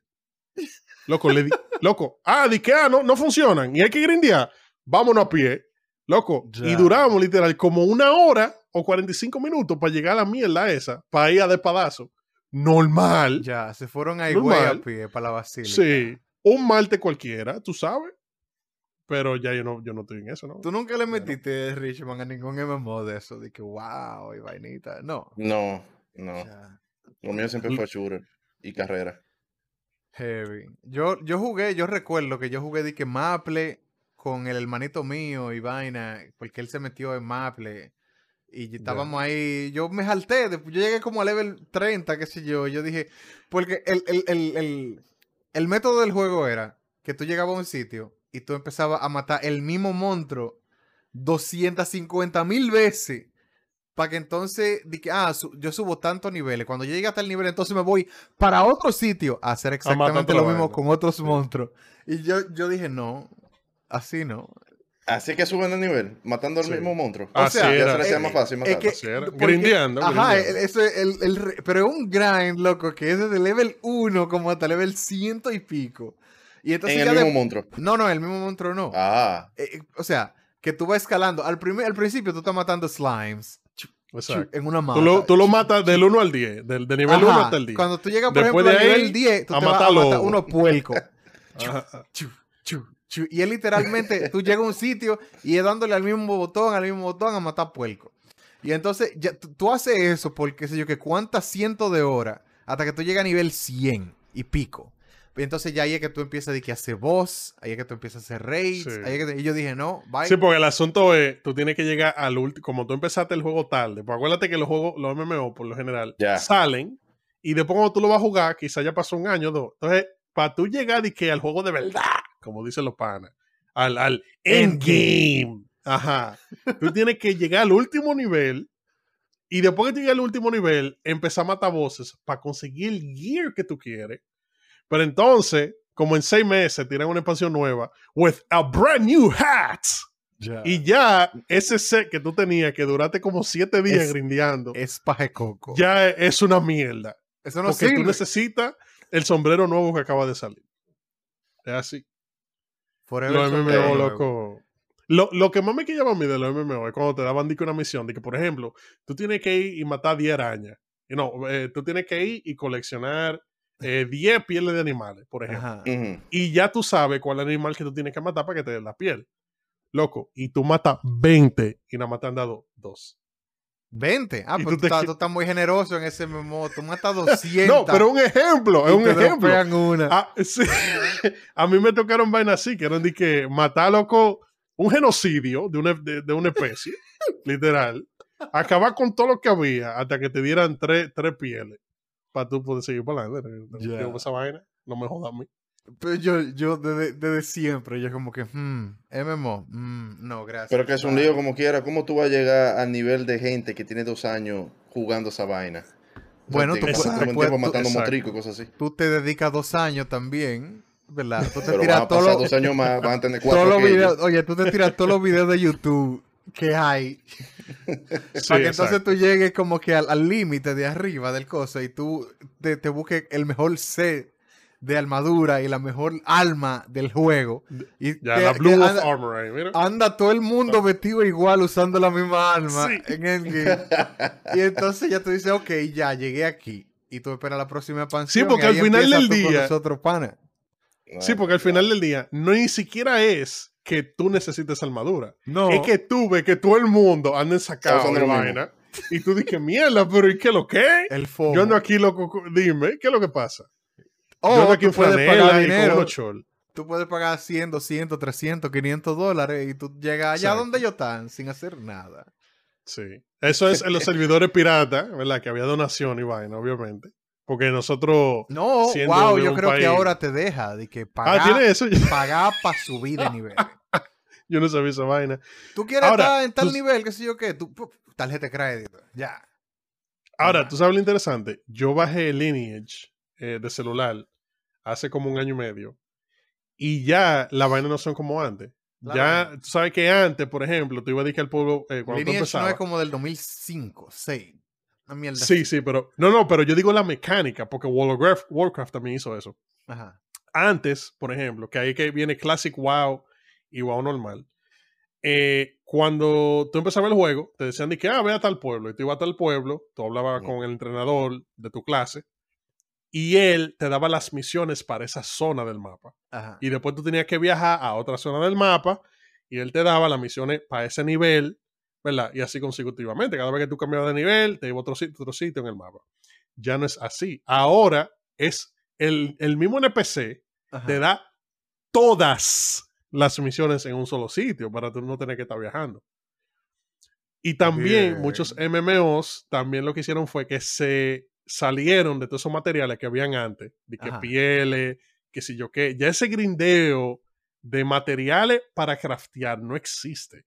Loco, le di, loco, ah, di que ah, no, no funcionan y hay que grindear. Vámonos a pie. Loco, y duramos literal como una hora o 45 minutos para llegar a la mierda esa, para ir a de padazo. Normal. Ya, se fueron a Higüey a pie para la basílica. Sí, un malte cualquiera, tú sabes. Pero ya yo no, yo no estoy en eso, ¿no? Tú nunca le no. metiste, Richmond, a ningún MMO de eso. De que wow, y vainita. No. No, no. Ya, Lo mío siempre fue shooter y carrera. heavy. Yo, yo jugué, yo recuerdo que yo jugué de que Maple con el hermanito mío y vaina, porque él se metió en Maple. Y estábamos ahí, yo me jalté, después yo llegué como a level 30, qué sé yo, yo dije, porque el, el, el, el, el método del juego era que tú llegabas a un sitio y tú empezabas a matar el mismo monstruo 250 mil veces. Para que entonces, que, ah, su- yo subo tantos niveles. Cuando yo llegue a tal nivel, entonces me voy para otro sitio a hacer exactamente lo mismo vaina. con otros monstruos. Y yo, yo dije, no, así no. Así que suben de nivel, matando al Sí. mismo monstruo. Ah, sea, sí, ya era. se le hacía eh, más fácil Así porque- Grindeando, Ajá, eso es el, el pero es un grind, loco, que es desde level 1 como hasta level ciento y pico. Y entonces en el ya mismo de- monstruo. No, no, el mismo monstruo no. Ah, Eh, eh, o sea, que tú vas escalando. Al, primer, al principio tú estás matando slimes Exacto. en una mata. Tú lo, tú lo matas del 1 al 10, del, de nivel Ajá, 1 hasta el 10. Cuando tú llegas, por Después ejemplo, al nivel 10, tú a te vas a matar. Ajá. Chu, chu, chu. Y es literalmente, tú llegas a un sitio y es dándole al mismo botón, al mismo botón a matar puerco. Y entonces, ya, tú, haces eso por qué sé yo, que cuántas cientos de horas hasta que tú llegas a nivel 100 y pico. Y entonces ya ahí es que tú empiezas a que hacer boss, ahí es que tú empiezas a hacer raids. Sí. ahí es que te- y yo dije, no, bye. Sí, porque el asunto es, tú tienes que llegar al último, como tú empezaste el juego tarde, pues acuérdate que los juegos, los MMO por lo general, Ya. salen y después cuando tú lo vas a jugar, quizá ya pasó un año o dos. Entonces, para tú llegar y que al juego de verdad, como dicen los panas, al, al endgame, ajá, tú tienes que llegar al último nivel y después que tú llegas al último nivel, empezar a matar voces para conseguir el gear que tú quieres. Pero entonces, como en seis meses, tiran una expansión nueva, with a brand new hat. Y ya ese set que tú tenías que duraste como siete días Es- grindeando, es paje coco. ya es una mierda. Eso no porque sirve. tú necesitas el sombrero nuevo que acaba de salir. Es así. Forever Los MMO, loco. Lo, lo que más me quillaba a mí de los MMO es cuando te daban una misión de que, por ejemplo, tú tienes que ir y matar 10 arañas. Y no, eh, tú tienes que ir y coleccionar eh, 10 pieles de animales, por ejemplo. Y ya tú sabes cuál es el animal que tú tienes que matar para que te dé la piel. Loco, y tú matas 20 y nada más te han dado 2. 20. Ah, pues tú tú, te estás, tú estás muy generoso en ese memo. Tú matas 200. No, pero un ejemplo, es un te ejemplo. una. Ah, sí. a mí me tocaron vainas así, que eran de que matar loco, un genocidio de una, de, de una especie, literal. Acabar con todo lo que había hasta que te dieran tres, tres pieles para tú poder seguir para adelante. Digo, esa vaina, no me jodas a mí. Pero yo, yo desde, desde siempre, yo como que, hmm, MMO, mm, no, gracias. Pero que es un lío como quiera. ¿Cómo tú vas a llegar al nivel de gente que tiene dos años jugando esa vaina? Bueno, tú tú tú tiempo matando y cosas así. Tú te dedicas dos años también, ¿verdad? Tú te Pero van tiras todos los, dos años más, van a tener cuatro videos, oye, tú te tiras todos los videos de YouTube que hay, Sí, para que entonces tú llegues como que al al límite de arriba del coso y tú te, te busques el mejor set de armadura y la mejor alma del juego. Y Ya, que- la Blue Wolf anda- Armor ahí, mira. Anda todo el mundo vestido igual usando la misma arma Sí. en Endgame. y entonces ya tú dices, ok, ya llegué aquí. Y tú esperas la próxima expansión. Sí, porque y ahí al final del día- nosotros, pana. Sí, porque al final del día, no ni siquiera es que tú necesites armadura. No. Es que tú ves que todo el mundo anda sacado de vaina. Y tú dices, mierda, pero ¿y qué lo que? el FOMO. Yo ando aquí, loco, co- dime, ¿qué es lo que pasa? O Yo tú puedes pagar dinero. Tú puedes pagar 100, 200, 300, 500 dólares y tú llegas allá donde ellos están sin hacer nada. Sí. Eso es en los servidores piratas, ¿verdad? Que había donación y vaina, obviamente. Porque nosotros. No, wow, yo creo que ahora te deja de que Ah, pagar, tiene eso. pagar para subir de nivel. Yo no sabía esa vaina. Tú quieres Ahora, estar en tal tú- nivel, qué sé yo qué, tú, tarjeta de crédito, ya. Ahora, Ya. tú sabes lo interesante. Yo bajé Lineage eh, de celular hace como un año y medio. Y ya las vainas no son como antes. Claro ya, que tú sabes que antes, por ejemplo, tú ibas a decir al pueblo eh, cuando tú no es como del 2005, 6. Una mierda. Sí, sí, pero. No, no, pero yo digo la mecánica, porque World of Warcraft, Warcraft también hizo eso. Ajá. Antes, por ejemplo, que ahí que viene Classic WoW y WoW normal. eh, cuando tú empezabas el juego, te decían de que, ah, ve a tal pueblo. Y tú ibas a tal pueblo, tú hablabas con el entrenador de tu clase. Y él te daba las misiones para esa zona del mapa. Ajá. Y después tú tenías que viajar a otra zona del mapa. Y él te daba las misiones para ese nivel, ¿verdad? Y así consecutivamente. Cada vez que tú cambiabas de nivel, te iba a otro sitio, otro sitio en el mapa. Ya no es así. Ahora es el, el mismo NPC Ajá. te da todas las misiones en un solo sitio para tú no tener que estar viajando. Y también Bien. muchos MMOs también lo que hicieron fue que se salieron de todos esos materiales que habían antes, de que Ajá. pieles, que si yo qué, ya ese grindeo de materiales para craftear no existe.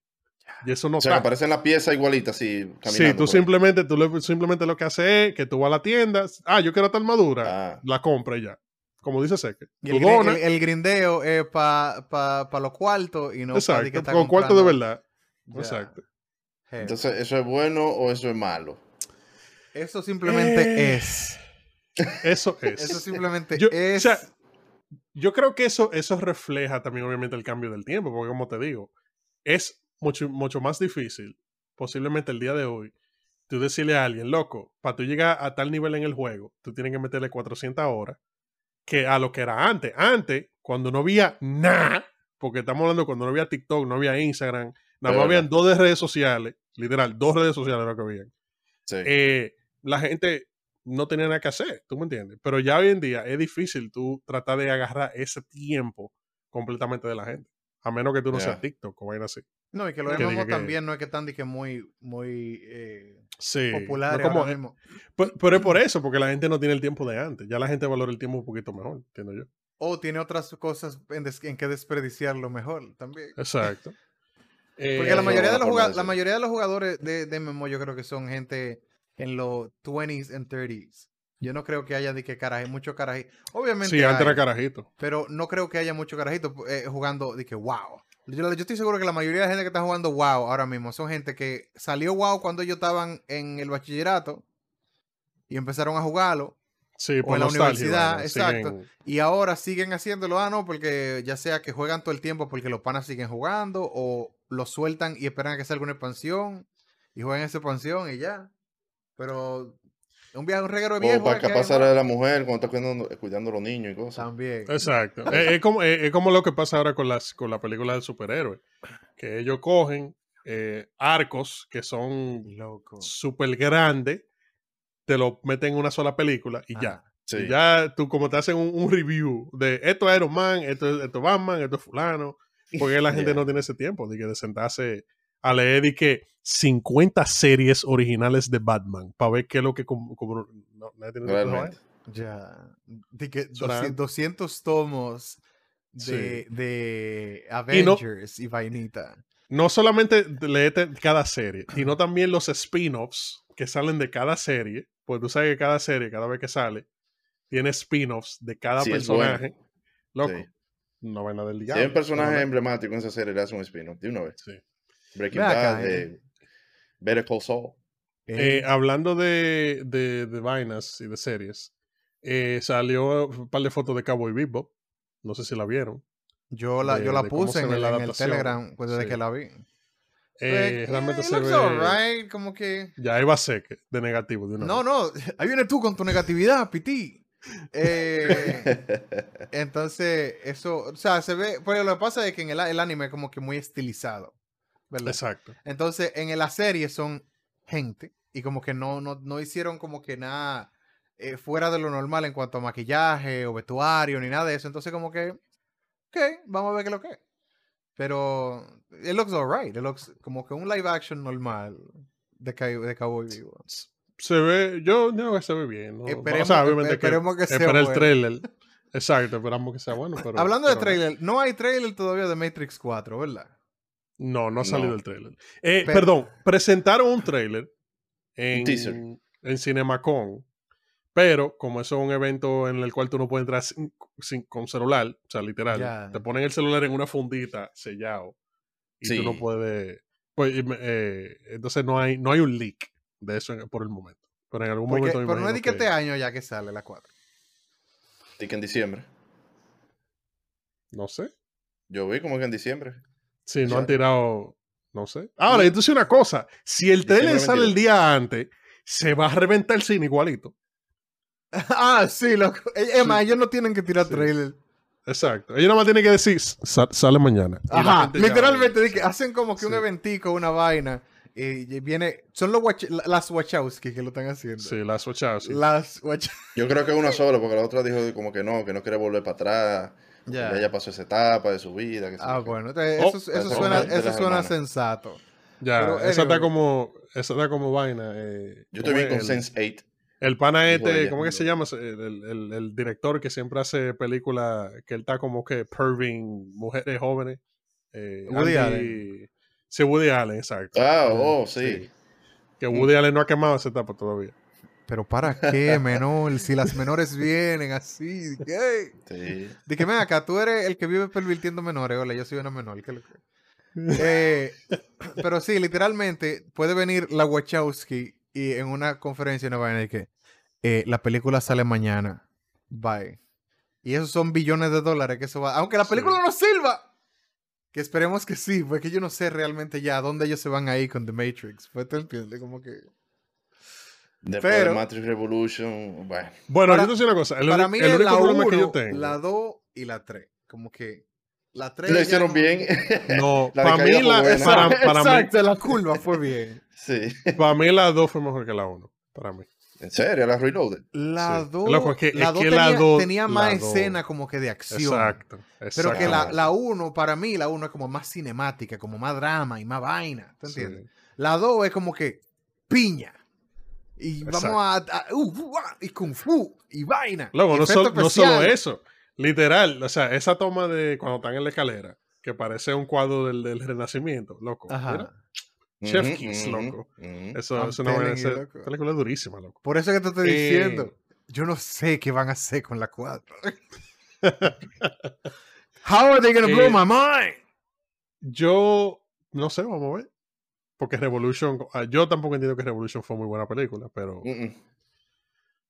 Y eso no O sea, que aparece en la pieza igualita, así. Sí, tú simplemente, tú lo- simplemente lo que haces es que tú vas a la tienda, ah, yo quiero esta armadura, Ah. la compra y ya. como dice Seque. El, el- el grindeo es para pa, pa los cuartos y no pa' de que está con cuarto de verdad. Ya. Exacto. Entonces, ¿eso es bueno o eso es malo? Eso simplemente Eh, es. Eso es. Eso simplemente Yo- es. o sea, yo creo que eso, eso refleja también, obviamente, el cambio del tiempo, porque como te digo, es mucho, mucho más difícil, posiblemente el día de hoy, tú decirle a alguien, loco, para tú llegar a tal nivel en el juego, tú tienes que meterle 400 horas, que a lo que era antes. Antes, cuando no había nada, porque estamos hablando cuando no había TikTok, no había Instagram, nada más habían dos de redes sociales, literal, dos redes sociales era lo que habían Sí. eh, la gente no tenía nada que hacer, ¿tú me entiendes? Pero ya hoy en día es difícil tú tratar de agarrar ese tiempo completamente de la gente. A menos que tú no seas TikTok o vaina así. no, y que lo que también no es que tan de que muy, muy eh, Sí. popular no como- ahora mismo. pero, pero es por eso, porque la gente no tiene el tiempo de antes. Ya la gente valora el tiempo un poquito mejor, entiendo yo. O tiene otras cosas en, des- en que desperdiciarlo mejor también. Exacto. Porque Eh, la eso mayoría, de los la mayoría de los jugadores de, de MMO yo creo que son gente en los 20s and 30s. Yo no creo que haya de que caraje, mucho caraje. Obviamente Sí, antes hay, era carajito. pero no creo que haya mucho carajito eh, jugando de que wow. Yo, yo estoy seguro que la mayoría de la gente que está jugando WoW ahora mismo son gente que salió WoW cuando ellos estaban en el bachillerato y empezaron a jugarlo Sí, por en la universidad, exacto. siguen- y ahora siguen haciéndolo, ah, no, porque ya sea que juegan todo el tiempo porque los panas siguen jugando o lo sueltan y esperan a que salga una expansión y juegan esa expansión y ya. Pero un viaje, un reguero de O viejo. para hay, pasara ¿no? de la mujer cuando está cuidando, cuidando a los niños y cosas. También. Exacto. es, es como, es, es como lo que pasa ahora con las con la película del superhéroe. Que ellos cogen eh, arcos que son Loco. súper grandes, te lo meten en una sola película y ya. Sí. Y ya tú como te hacen un, un review de esto es Iron Man, esto es, esto es Batman, esto es fulano. Porque la gente no tiene ese tiempo de, que de sentarse a leer y que 50 series originales de Batman para ver qué es lo que... como- como- no, nadie Realmente. Ya. De que Suena- 200, 200 tomos de, Sí. de Avengers y, vainita. no solamente leete cada serie, sino también los spin-offs que salen de cada serie, pues tú sabes que cada serie, cada vez que sale, tiene spin-offs de cada Sí, es bueno. personaje. Loco, Sí. no vaina del Si diablo. hay un personaje emblemático en esa serie, le hacen un spin-off de una vez. Sí. Breaking Bad, eh. eh, Better Call Saul. Eh, hablando de, de, de vainas y de series, eh, salió un par de fotos de Cowboy Bebop. No sé si la vieron. yo la, de- yo la de cómo puse se en, el- la en el adaptación. Telegram pues, desde Sí. que la vi. Eh, Eh, realmente se ve. alright, como que... Ya iba a ser de negativo. De una No, vez. no, ahí vienes tú con tu negatividad, Piti. Eh, entonces, eso, o sea, se ve, pero lo que pasa es que en el, el anime es como que muy estilizado, ¿verdad? Exacto. Entonces, en la serie son gente y como que no, no, no hicieron como que nada eh, fuera de lo normal en cuanto a maquillaje o vestuario ni nada de eso. Entonces, como que, ok, vamos a ver qué es lo que es. Pero, it looks alright, it looks como que un live action normal de, de Cowboy Vivo. Se ve, yo digo que se ve bien. ¿no? Esperemos- o sea, obviamente esperemos que sea espera el bueno. trailer. Exacto, esperamos que sea bueno. Pero, Hablando de pero no. trailer, no hay trailer todavía de Matrix 4, ¿verdad? No, no ha salido No. el trailer. Eh, Pero- Perdón, presentaron un trailer en, teaser. en Cinemacon, pero como eso es un evento en el cual tú no puedes entrar sin, sin- con celular, o sea, literal, te ponen el celular en una fundita sellado y tú no puedes. Pues, eh, entonces no hay, no hay un leak de eso en- por el momento. Pero en algún Porque, momento. me pero no es que este año ya que sale la 4. Y que en diciembre. No sé. Yo vi como que en diciembre. Sí, no Ya. han tirado. No sé. Ahora, entonces una cosa. Si el trailer sale el 22. día antes, se va a reventar el cine igualito. ah, sí, loco. Es Sí. más, ellos no tienen que tirar Sí. trailer. Exacto. Ellos nada más tienen que decir, "Sa- sale mañana. Ajá, literalmente que hacen como que un eventico, una vaina. Y viene. Son los Wach- las Wachowski que lo están haciendo. Sí, las. Sí. Las Wachowski. Yo creo que una sola, porque la otra dijo como que no, que no quiere volver para atrás. Ya. Ya, pasó esa etapa de su vida. que Ah, bueno. entonces, Oh, eso, suena, eso suena sensato. Ya, Pero, esa está como, esa está como vaina. eh, Yo ¿cómo estoy bien con el, Sense 8. el pana este, ella. ¿cómo que se llama? El, el- director que siempre hace películas, que él está como que perving mujeres jóvenes. Eh, Woody Andy- Sí, Woody Allen, exacto. Ah, oh, sí. Que Woody Allen no ha quemado esa etapa todavía. Pero ¿para qué, menor? Si las menores vienen así, ¿qué? Sí. Ven acá, tú eres el que vive pervirtiendo menores. Hola, yo soy una menor. ¿qué lo que- Eh, pero sí, literalmente puede venir la Wachowski y en una conferencia una vaina de que eh, la película sale mañana. Bye. Y esos son billones de dólares que eso va. Aunque la Sí. película no sirva. Que esperemos que sí, porque yo no sé realmente ya a dónde ellos se van ahí con The Matrix. Pues te entiendes, como que. Después Pero- de Matrix Revolution, bueno. Bueno, Para- yo te decir una cosa. El, Para mí el único la problema que yo 1, tengo. la 2 y la 3. Como que la 3 Lo hicieron bien. No, La de para mí, la, para, para mí, Exacto, la curva fue bien. sí. para mí la 2 fue mejor que la 1. Para mí. En serio, la Reloaded. La Sí. 2 Loco, es que- la es dos que la tenía, dos- tenía más dos- escena como que de acción. Exacto. Pero que la, exacto. la 1, para mí, la 1 es como más cinemática, como más drama y más vaina. ¿Tú Sí. entiendes? La 2 es como que piña. Y Exacto. vamos a, a- uh, uh, ah, y kung fu y vaina. Luego, y no, no solo eso. Literal, o sea, esa toma de cuando están en la escalera, que parece un cuadro del, del renacimiento, loco. Ajá. Mira, Chef Kiss, loco. Eso I'm es una buena telling you, esa loco. película es durísima, loco. Por eso que te estoy Eh, diciendo. Yo no sé qué van a hacer con la 4. How are they gonna blow Eh, my mind? Yo no sé, vamos a ver. Porque Revolution, ah, yo tampoco entiendo que Revolution fue muy buena película, pero Mm, mm.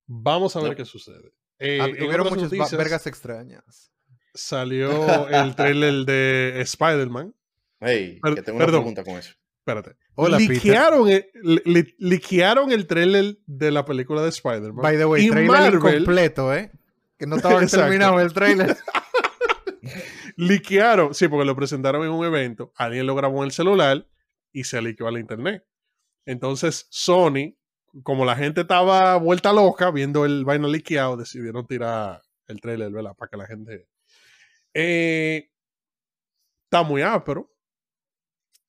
vamos a ver No. qué sucede. Eh, Hubieron muchas noticias, vergas extrañas. Salió el trailer de Spider-Man. Hey, Per- que tengo perdón. una pregunta con eso. Espérate. Hola, Peter. liquearon, el, li- li- liquearon el trailer de la película de Spider-Man. By the way, y trailer Marvel incompleto, ¿eh? Que no estaba terminado el trailer. liquearon, sí, porque lo presentaron en un evento, alguien lo grabó en el celular y se liqueó al internet. Entonces, Sony, como la gente estaba vuelta loca viendo el vaina liqueado, decidieron tirar el trailer, ¿verdad? Para que la gente. Eh, está muy ápero.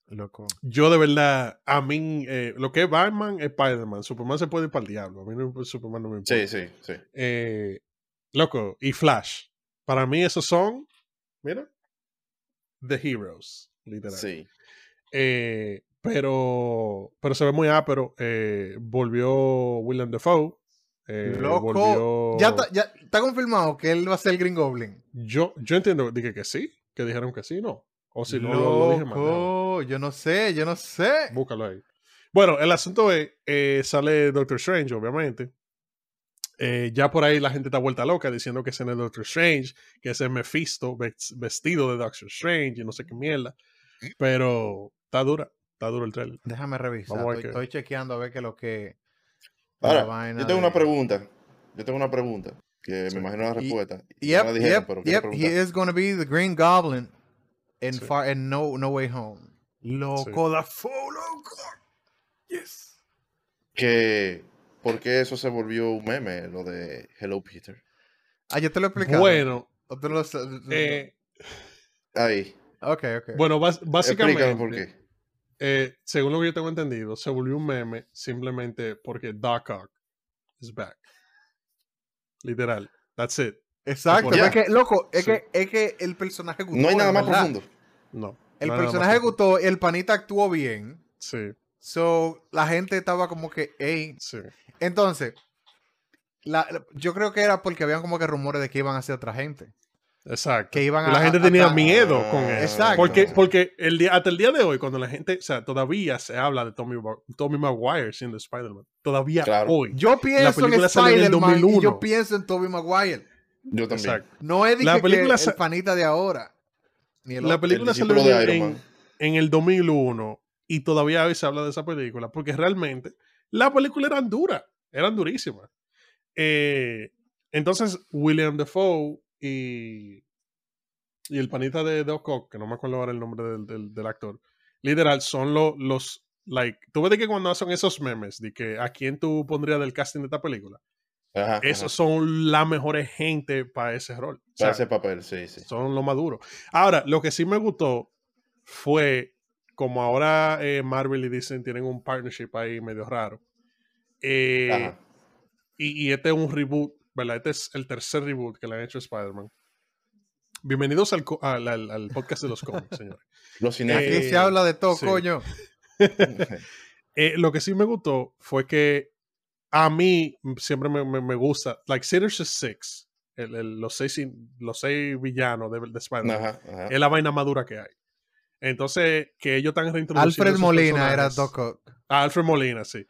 Loco. Yo de verdad, a mí, eh, lo que es Batman es Spider-Man. Superman se puede ir para el diablo. A mí no, Superman no me importa. Sí, sí, sí. Eh, loco, y Flash. Para mí esos son, mira, The Heroes, literal. Sí. Eh, pero, pero se ve muy ápero. Eh, volvió William Defoe. Eh, Loco. volvió- Ya está, ya está confirmado que él va a ser el Green Goblin. Yo, yo entiendo, dije que sí, que dijeron que sí, no. O si no, lo, lo dije mal. yo no sé, yo no sé. Búscalo ahí. Bueno, el asunto es, eh, sale Doctor Strange, obviamente. Eh, ya por ahí la gente está vuelta loca diciendo que ese no es Doctor Strange, que es Mephisto ves- vestido de Doctor Strange y no sé qué mierda. Pero está dura, está duro el trailer. Déjame revisar. Estoy, chequeando a ver qué es lo que. Ahora, la vaina yo tengo de- una pregunta. Yo tengo una pregunta. Que Sí. me imagino la respuesta. Y Yep, no la dijeron, yep, pero yep. He is gonna be the Green Goblin in, Sí. far, in no, no Way Home. Loco, la fo, loco. Yes. Que, ¿Por qué eso se volvió un meme, lo de Hello Peter? Ah, yo te lo he explicado. Bueno, ¿O tú lo sa- eh, Ahí. ok, ok. bueno bas- Explícame básicamente, por qué. Eh, según lo que yo tengo entendido, se volvió un meme simplemente porque Doc Ock is back. Literal. That's it. Exacto. Es que, loco, es, Sí. que, es que el personaje gustó. No hay nada más verdad. profundo. No. El no personaje profundo. gustó, el panita actuó bien. Sí, So, la gente estaba como que, hey. sí. Entonces, la- la- yo creo que era porque habían como que rumores de que iban a ser otra gente. Exacto. Que iban la gente a- tenía a- miedo con Ah, eso. Exacto. Porque, porque el día, hasta el día de hoy, cuando la gente, o sea, todavía se habla de Tommy, Tommy Maguire siendo Spider-Man. Todavía Claro. hoy. Yo pienso en película Spider-Man y 2001. yo pienso en Tobey Maguire. Yo también. Exacto. No es La que- que película el panita de ahora. Ni el La película El salió en, en- el 2001 y todavía hoy se habla de esa película porque realmente la película eran duras, eran durísimas. Eh, entonces, William Defoe y, y el panita de Doc Ock, que no me acuerdo ahora el nombre del, del- del actor, literal, son lo- los, like, tú ves de que cuando hacen esos memes, de que a quién tú pondrías del casting de esta película, Ajá, ajá. esos son las mejores gente para ese rol. O sea, Para ese papel, sí, sí. son lo más duro. Ahora, lo que sí me gustó fue, como ahora eh, Marvel y Disney tienen un partnership ahí medio raro. eh, y, y este es un reboot, ¿verdad? Este es el tercer reboot que le han hecho a Spider-Man. Bienvenidos al, al, al- al podcast de los cómics, señores. Los Aquí. Eh, se habla de todo, sí. coño. Eh, lo que sí me gustó fue que a mí siempre me, me, me gusta, like Sinister Six, el, el- los, seis, los seis villanos de, de Spider-Man, Ajá, ajá. es la vaina madura que hay. Entonces, que ellos están reintroduciendo. Alfred Molina era Doc Ock. Ah, Alfred Molina, sí.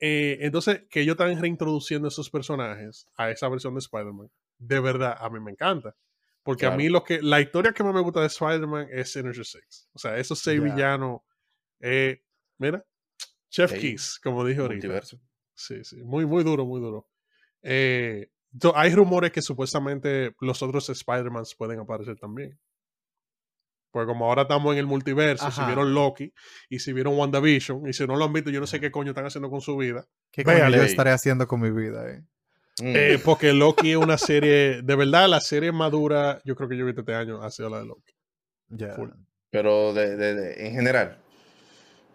Eh, entonces, que ellos están reintroduciendo esos personajes a esa versión de Spider-Man, de verdad, a mí me encanta. Porque a mí lo que, la historia que más me gusta de Spider-Man es Sinister Six. O sea, esos seis villanos, eh, mira, Chef Ey, Kiss, como dije ahorita. Multiverso. Sí, sí, muy, muy duro, muy duro. Eh, hay rumores que supuestamente los otros Spider-Mans pueden aparecer también. Porque como ahora estamos en el multiverso, si vieron Loki y si vieron WandaVision, y si no lo han visto, yo no sé qué coño están haciendo con su vida. ¿Qué coño yo estaré haciendo con mi vida, eh? Mm. Eh, porque Loki es una serie, de verdad, la serie madura, yo creo que yo he visto este año, ha sido la de Loki. Ya. full. Pero de, de- de- en general.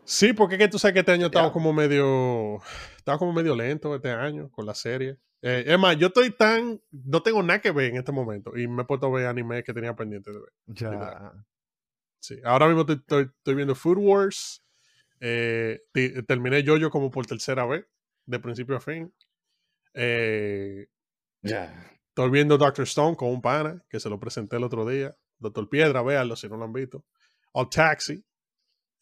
Sí, porque que tú sabes que este año estaba Ya. como medio. Estaba como medio lento este año con la serie. Eh, es más, yo estoy tan. No tengo nada que ver en este momento. Y me he puesto a ver anime que tenía pendiente de ver. Ya. Sí. Ahora mismo estoy, estoy- estoy viendo Food Wars. Eh, terminé yo como por tercera vez, de principio a fin. Eh, Ya. estoy viendo Doctor Stone con un pana, que se lo presenté el otro día. Doctor Piedra, véanlo si no lo han visto. All Taxi.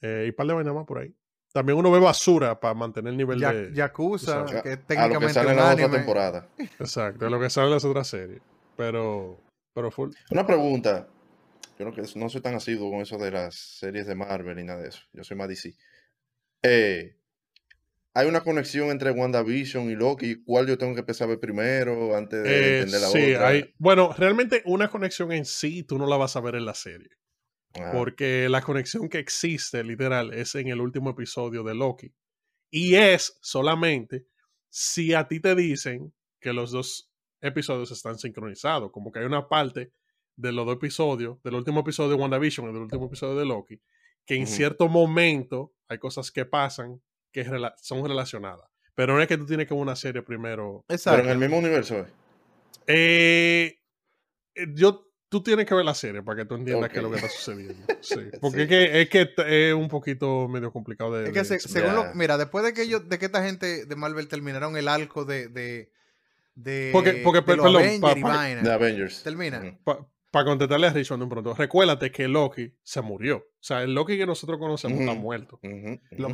eh, y un par de vainas más por ahí. También uno ve basura para mantener el nivel Ya- de. Yakuza, sabes. que es A lo que técnicamente sale en la otra temporada. Exacto, de lo que sale las otras series. Pero. Pero full. Una pregunta. Yo no, que no soy tan asiduo con eso de las series de Marvel y nada de eso. Yo soy más DC. Eh, ¿Hay una conexión entre WandaVision y Loki? ¿Cuál yo tengo que empezar a ver primero antes de Eh, entender la sí, otra? hay. Bueno, realmente una conexión en sí tú no la vas a ver en la serie. Ah, Porque la conexión que existe, literal, es en el último episodio de Loki. Y es solamente si a ti te dicen que los dos episodios están sincronizados. Como que hay una parte de los dos episodios, del último episodio de WandaVision y del último episodio de Loki, que en cierto momento hay cosas que pasan que rela- son relacionadas. Pero no es que tú tienes que ver una serie primero. Pero Exacto. en el mismo universo. ¿eh? Yo, tú tienes que ver la serie para que tú entiendas qué es lo que está sucediendo. Sí, porque Sí. Es, que, es que es un poquito medio complicado de. Es que de se- explicar. según lo, Ya. mira, después de que ellos, de que esta gente de Marvel terminaron el arco de, de, de, Porque- porque, de los perdón, Avenger pa- Avengers. Termina. Para contestarle a Richard de un pronto, recuérdate que Loki se murió. O sea, el Loki que nosotros conocemos está muerto.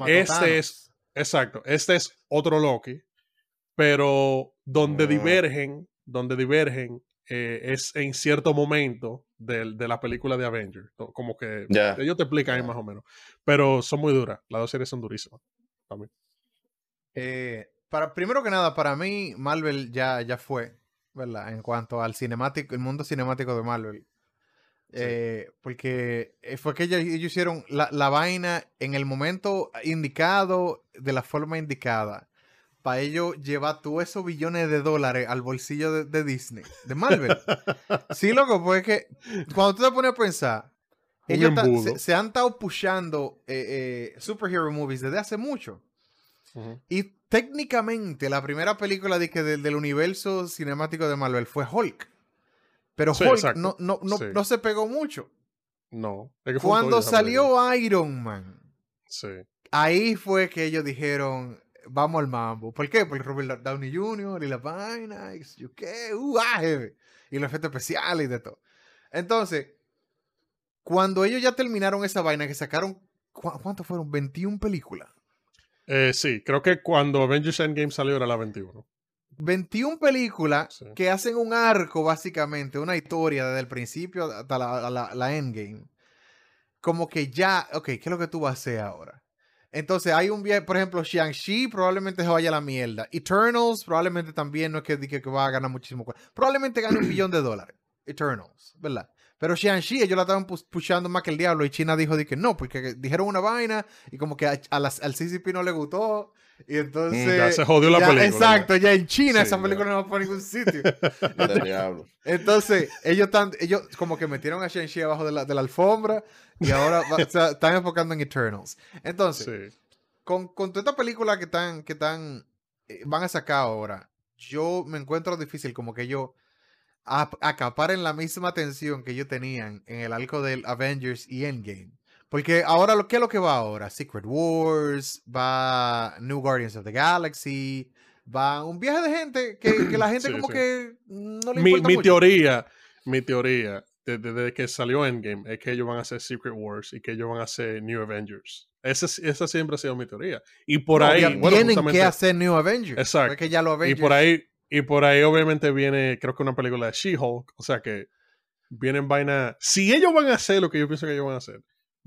Este es- Exacto. Este es otro Loki. Pero donde Ah. divergen, donde divergen eh, es en cierto momento del- de, la película de Avengers. Como que Ya. ellos te explican ahí más o menos. Pero son muy duras. Las dos series son durísimas. Eh, para, primero que nada, para mí, Marvel ya, ya fue, ¿verdad? En cuanto al cinemático, el mundo cinemático de Marvel. Eh, porque eh, fue que ellos, ellos hicieron la, la vaina en el momento indicado, de la forma indicada. Para ellos llevar todos esos billones de dólares al bolsillo de, de Disney, de Marvel. sí, loco, pues es que cuando tú te pones a pensar, ellos ta- embudo. se, se han estado pushando eh, eh, superhero movies desde hace mucho. Y técnicamente la primera película de que del, del universo cinemático de Marvel fue Hulk. Pero Sí, Hulk no, no, no, Sí. no se pegó mucho. No. es que Cuando película. salió Iron Man, Sí. ahí fue que ellos dijeron, vamos al mambo. ¿Por qué? Porque Robert Downey Jr. y la vaina, y qué uh, ah, y los efectos especiales y de todo. Entonces, cuando ellos ya terminaron esa vaina, que sacaron, ¿cu- ¿cuántos fueron? 21 películas. Eh, sí, creo que cuando Avengers Endgame salió era la 21. 21 películas Sí. que hacen un arco, básicamente, una historia desde el principio hasta la, la- la endgame. Como que ya, ok, ¿qué es lo que tú vas a hacer ahora? Entonces hay un viaje, por ejemplo, Shang-Chi probablemente se vaya a la mierda. Eternals probablemente también no es que, que, que va a ganar muchísimo. Probablemente gane un billón de dólares. Eternals, ¿verdad? Pero Shang-Chi ellos la estaban pushando más que el diablo y China dijo de que no, porque dijeron una vaina y como que a, a las- al CCP no le gustó. Y entonces... Mm, Ya se jodió la ya, película. Exacto, ya en China Sí, esa ya. película no va por ningún sitio. Entonces, ellos están, ellos como que metieron a Shang-Chi abajo de la, de la alfombra y ahora va- o sea, están enfocando en Eternals. Entonces, Sí. con, con toda esta película que están, que están, eh, van a sacar ahora, yo me encuentro difícil como que ellos ap- acaparen la misma atención que ellos tenían en el arco del Avengers y Endgame. Porque ahora, lo, ¿qué es lo que va ahora? Secret Wars, va New Guardians of the Galaxy, va un viaje de gente que, que la gente Sí, como sí. que no le mi, importa mi mucho. teoría, mi teoría, desde, desde que salió Endgame, es que ellos van a hacer Secret Wars y que ellos van a hacer New Avengers. Esa, es- esa siempre ha sido mi teoría. Y por No, ahí, bueno, tienen que hacer New Avengers. Exacto. Ya los y Avengers. por ahí, y por ahí obviamente viene, creo que una película de She-Hulk, o sea que vienen vaina. Si ellos van a hacer lo que yo pienso que ellos van a hacer,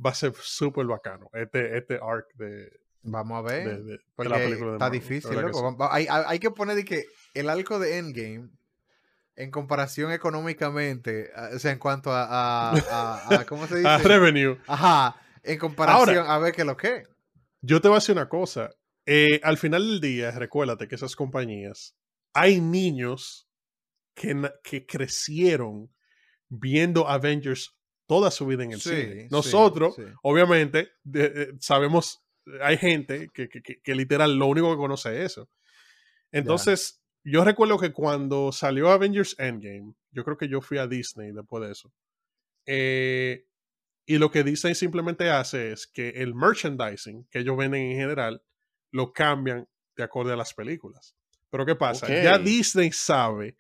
va a ser súper bacano. Este, este arc de, Vamos a ver. de, de- de porque la película de está Marvel, difícil, de que loco. Va- Hay, hay- hay que poner de que el arco de Endgame, en comparación económicamente, a- o sea, en cuanto a, a- a- a- ¿cómo se dice? Ah, revenue. Ajá, en comparación a ver qué lo que. Yo te voy a decir una cosa. Eh, al final del día, recuérdate que esas compañías, hay niños que, que crecieron viendo Avengers toda su vida en el Sí, cine. Nosotros, sí. obviamente, de- de- sabemos, hay gente que, que- literal lo único que conoce es eso. Entonces, yo recuerdo que cuando salió Avengers Endgame, yo creo que yo fui a Disney después de eso. Eh, y lo que Disney simplemente hace es que el merchandising que ellos venden en general lo cambian de acorde a las películas. Pero ¿qué pasa? Ya Disney sabe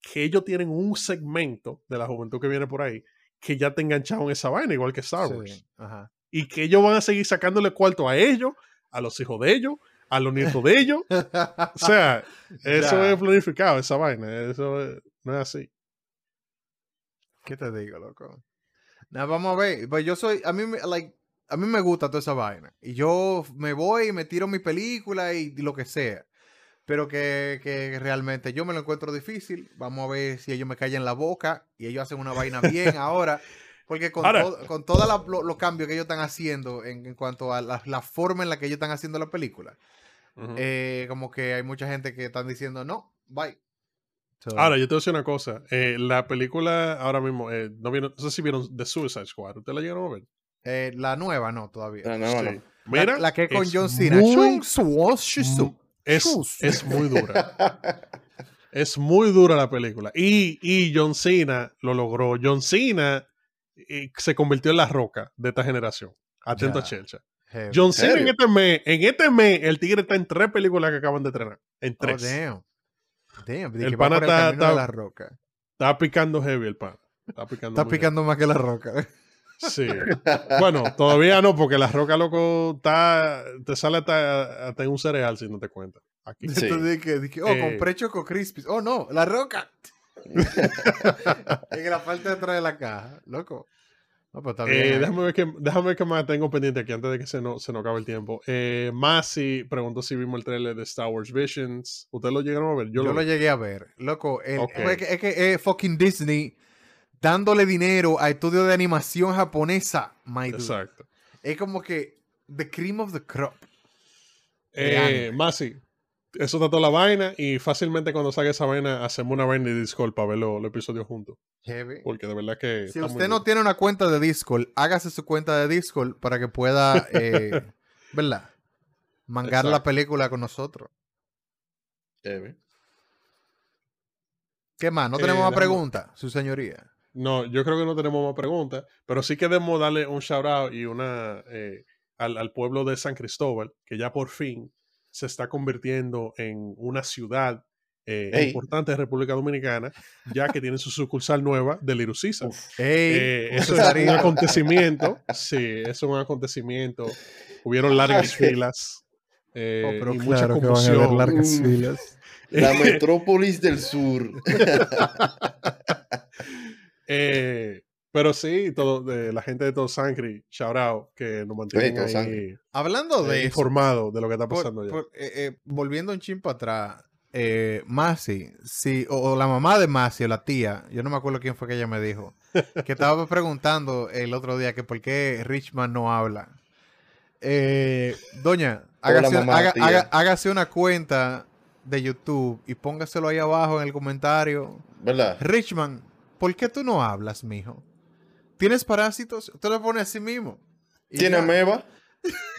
que ellos tienen un segmento de la juventud que viene por ahí que ya te enganchado en esa vaina, igual que Star Sí, Wars. ajá. Y que ellos van a seguir sacándole cuarto a ellos, a los hijos de ellos, a los nietos de ellos. O sea, eso Ya. es planificado, esa vaina. Eso es- no es así. ¿Qué te digo, loco? Nada, vamos a ver. Pues yo soy, a mí, like, a mí me gusta toda esa vaina. Y yo me voy y me tiro mi película y lo que sea. Pero que, que realmente yo me lo encuentro difícil. Vamos a ver si ellos me callan la boca y ellos hacen una vaina bien ahora. Porque con, todo- con todos los cambios que ellos están haciendo en, en cuanto a la, la forma en la que ellos están haciendo la película, eh, como que hay mucha gente que están diciendo, no, bye. So, Ahora, yo te voy a decir una cosa. Eh, la película ahora mismo, eh, no, vieron, no sé si vieron The Suicide Squad. ¿Ustedes la llegaron a ver? eh, la nueva no, todavía. La nueva Sí. no. Mira, la, la que es con John Cena. muy- Es, es muy dura. Es muy dura la película. Y, y John Cena lo logró. John Cena eh, se convirtió en la roca de esta generación. Atento Ya. a Chelcha. John Cena en este mes, en este mes, el tigre está en tres películas que acaban de estrenar. En Oh, tres. damn. Damn. El pana el está- está- la roca. Está picando heavy el pan. Está picando. Está picando más que la roca. Sí. bueno, todavía no, porque la roca, loco, está, te sale hasta, hasta en un cereal si no te cuenta. Aquí. Sí. Entonces dije, dije, oh, Eh. compré Choco Crispies. Oh, no, la roca. en la parte de atrás de la caja. Loco. No, pues está Eh, bien. déjame, ver qué, déjame ver qué más tengo pendiente aquí antes de que se nos, se nos acabe el tiempo. Eh, Masi preguntó si vimos el trailer de Star Wars Visions. ¿Ustedes lo llegaron a ver? Yo, Yo, lo llegué a ver. Loco, el- Ok. es que, es que es fucking Disney dándole dinero a estudios de animación japonesa, my dude. Exacto. Es como que the cream of the crop. Eh. Masi, eso está toda la vaina y fácilmente cuando salga esa vaina hacemos una vaina de Discord para ver los los episodios juntos. Heavy. Porque de verdad que... Si usted no tiene una cuenta de Discord, hágase su cuenta de Discord para que pueda, eh, ¿verdad? Mangar la película con nosotros. Heavy. ¿Qué más? ¿No Eh, tenemos más déjame- preguntas, su señoría? No, yo creo que no tenemos más preguntas, pero sí queremos darle un shout out y una eh, al, al pueblo de San Cristóbal, que ya por fin se está convirtiendo en una ciudad eh, Ey. importante de República Dominicana, ya que tiene su sucursal nueva de Little Caesar. Ey, Eh, eso es un acontecimiento, sí, eso es un acontecimiento. Hubieron largas filas eh, Oh, pero y mucha claro que van a largas Mm. filas. La metrópolis del sur. Eh, pero sí, todo, de la gente de Todo Sangre, shout out, que nos mantienen Todo ahí. Hablando eh, de eso, informados de lo que está por- pasando allá. por- eh, eh, volviendo un chin para atrás, eh, Masi, sí, o, o la mamá de Masi o la tía, yo no me acuerdo quién fue que ella me dijo, que estaba preguntando el otro día que por qué Richman no habla. Eh, doña, Hola, hágase, mamá, haga- tía. haga- hágase una cuenta de YouTube y póngaselo ahí abajo en el comentario. ¿Verdad? Richman, ¿por qué tú no hablas, mijo? ¿Tienes parásitos? Usted lo pone así mismo. Y ¿Tiene ya. meba?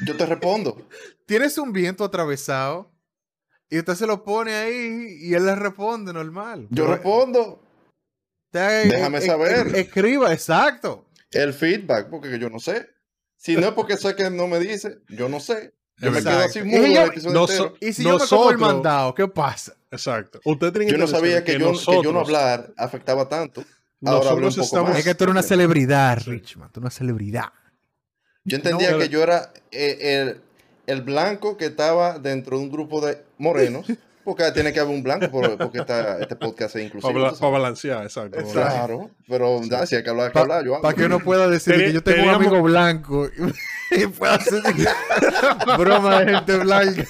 Yo te respondo. Tienes un viento atravesado y usted se lo pone ahí y él le responde normal. Yo Pero, respondo. Déjame eh, saber. eh, escriba, exacto. El feedback, porque yo no sé. Si no es porque sé que no me dice, yo no sé. Yo me quedo así mudo Y el no so-. Y si yo me como el mandado, ¿qué pasa? Exacto. Usted tiene que Yo no sabía que, yo, que yo no hablar afectaba tanto. Nosotros estamos. más. Es que tú eres una celebridad, Sí. Richman. Tú eres una celebridad. Yo entendía No, que yo era eh, el, el blanco que estaba dentro de un grupo de morenos, porque tiene que haber un blanco por- porque está, este podcast es inclusivo. Para, sabes. balancear, exacto. Claro, pero nada, si hay que hablar, hay que hablar. Yo Para que uno pueda decir que yo tengo un amigo blanco y pueda hacer broma de gente blanca.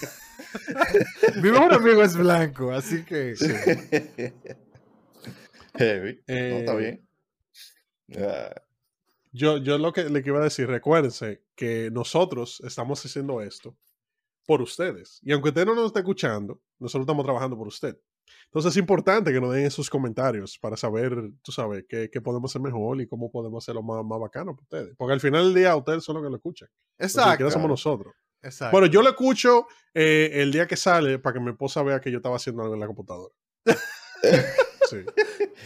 Mi mejor amigo es blanco, así que. Heavy. no, está Eh, bien. Ah, Yo, yo lo que le iba a decir, recuérdense que nosotros estamos haciendo esto por ustedes. Y aunque usted no nos esté escuchando, nosotros estamos trabajando por usted. Entonces es importante que nos den esos comentarios para saber, tú sabes, qué, qué podemos hacer mejor y cómo podemos hacerlo más, más bacano para ustedes. Porque al final del día ustedes son los que lo escuchan. Los que Exacto. quieran somos nosotros. exacto. Bueno, yo lo escucho eh, el día que sale para que mi esposa vea que yo estaba haciendo algo en la computadora. Sí,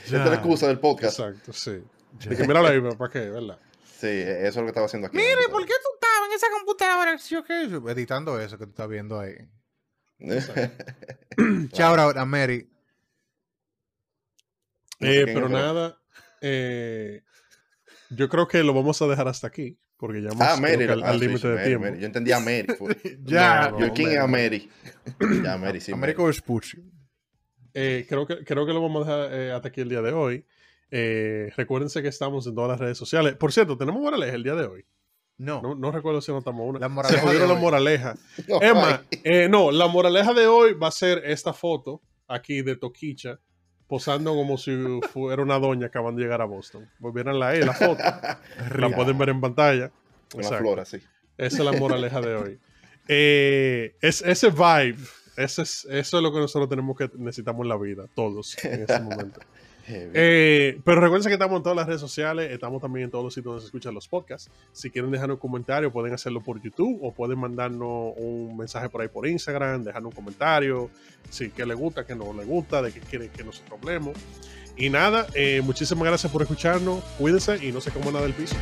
Esta es la excusa del podcast. exacto, sí. Ya. De que míralo ahí, ¿para qué? ¿Verdad? Sí, eso es lo que estaba haciendo aquí. Mire, ¿por qué tú estabas en esa computadora? ¿Sí o qué? Editando eso que tú estás viendo ahí. Shout out a Mary. Eh, pero es, nada, eh, yo creo que lo vamos a dejar hasta aquí, porque ya hemos Ah, Mary. al, ah, límite sí, de Mary, tiempo. Mary. Yo entendía a Mary. Ya. No, Yo, ¿quién es a Mary. Ya, Mary, sí. Américo Vespucci. Eh, creo, que, creo que lo vamos a dejar eh, hasta aquí el día de hoy. Eh, recuérdense que estamos en todas las redes sociales. Por cierto, tenemos moraleja el día de hoy. No. No, no recuerdo si anotamos una. La Se jodieron de la hoy. moraleja. No, Emma, eh, no, la moraleja de hoy va a ser esta foto aquí de Toquicha posando como si fuera una doña acabando de llegar a Boston. Volvieran ahí la foto. La pueden ver en pantalla. Una Exacto. flora, sí. Esa es la moraleja de hoy. Eh, es, ese vibe, ese es, eso es lo que nosotros tenemos que necesitamos en la vida, todos en este momento. Eh, pero recuerden que estamos en todas las redes sociales, estamos también en todos los sitios donde se escuchan los podcasts. Si quieren dejar un comentario, pueden hacerlo por YouTube o pueden mandarnos un mensaje por ahí por Instagram, dejar un comentario, si que le gusta, que no le gusta, de qué quieren que nosotros hablemos. Y nada, eh, muchísimas gracias por escucharnos, cuídense y no se coman nada del piso.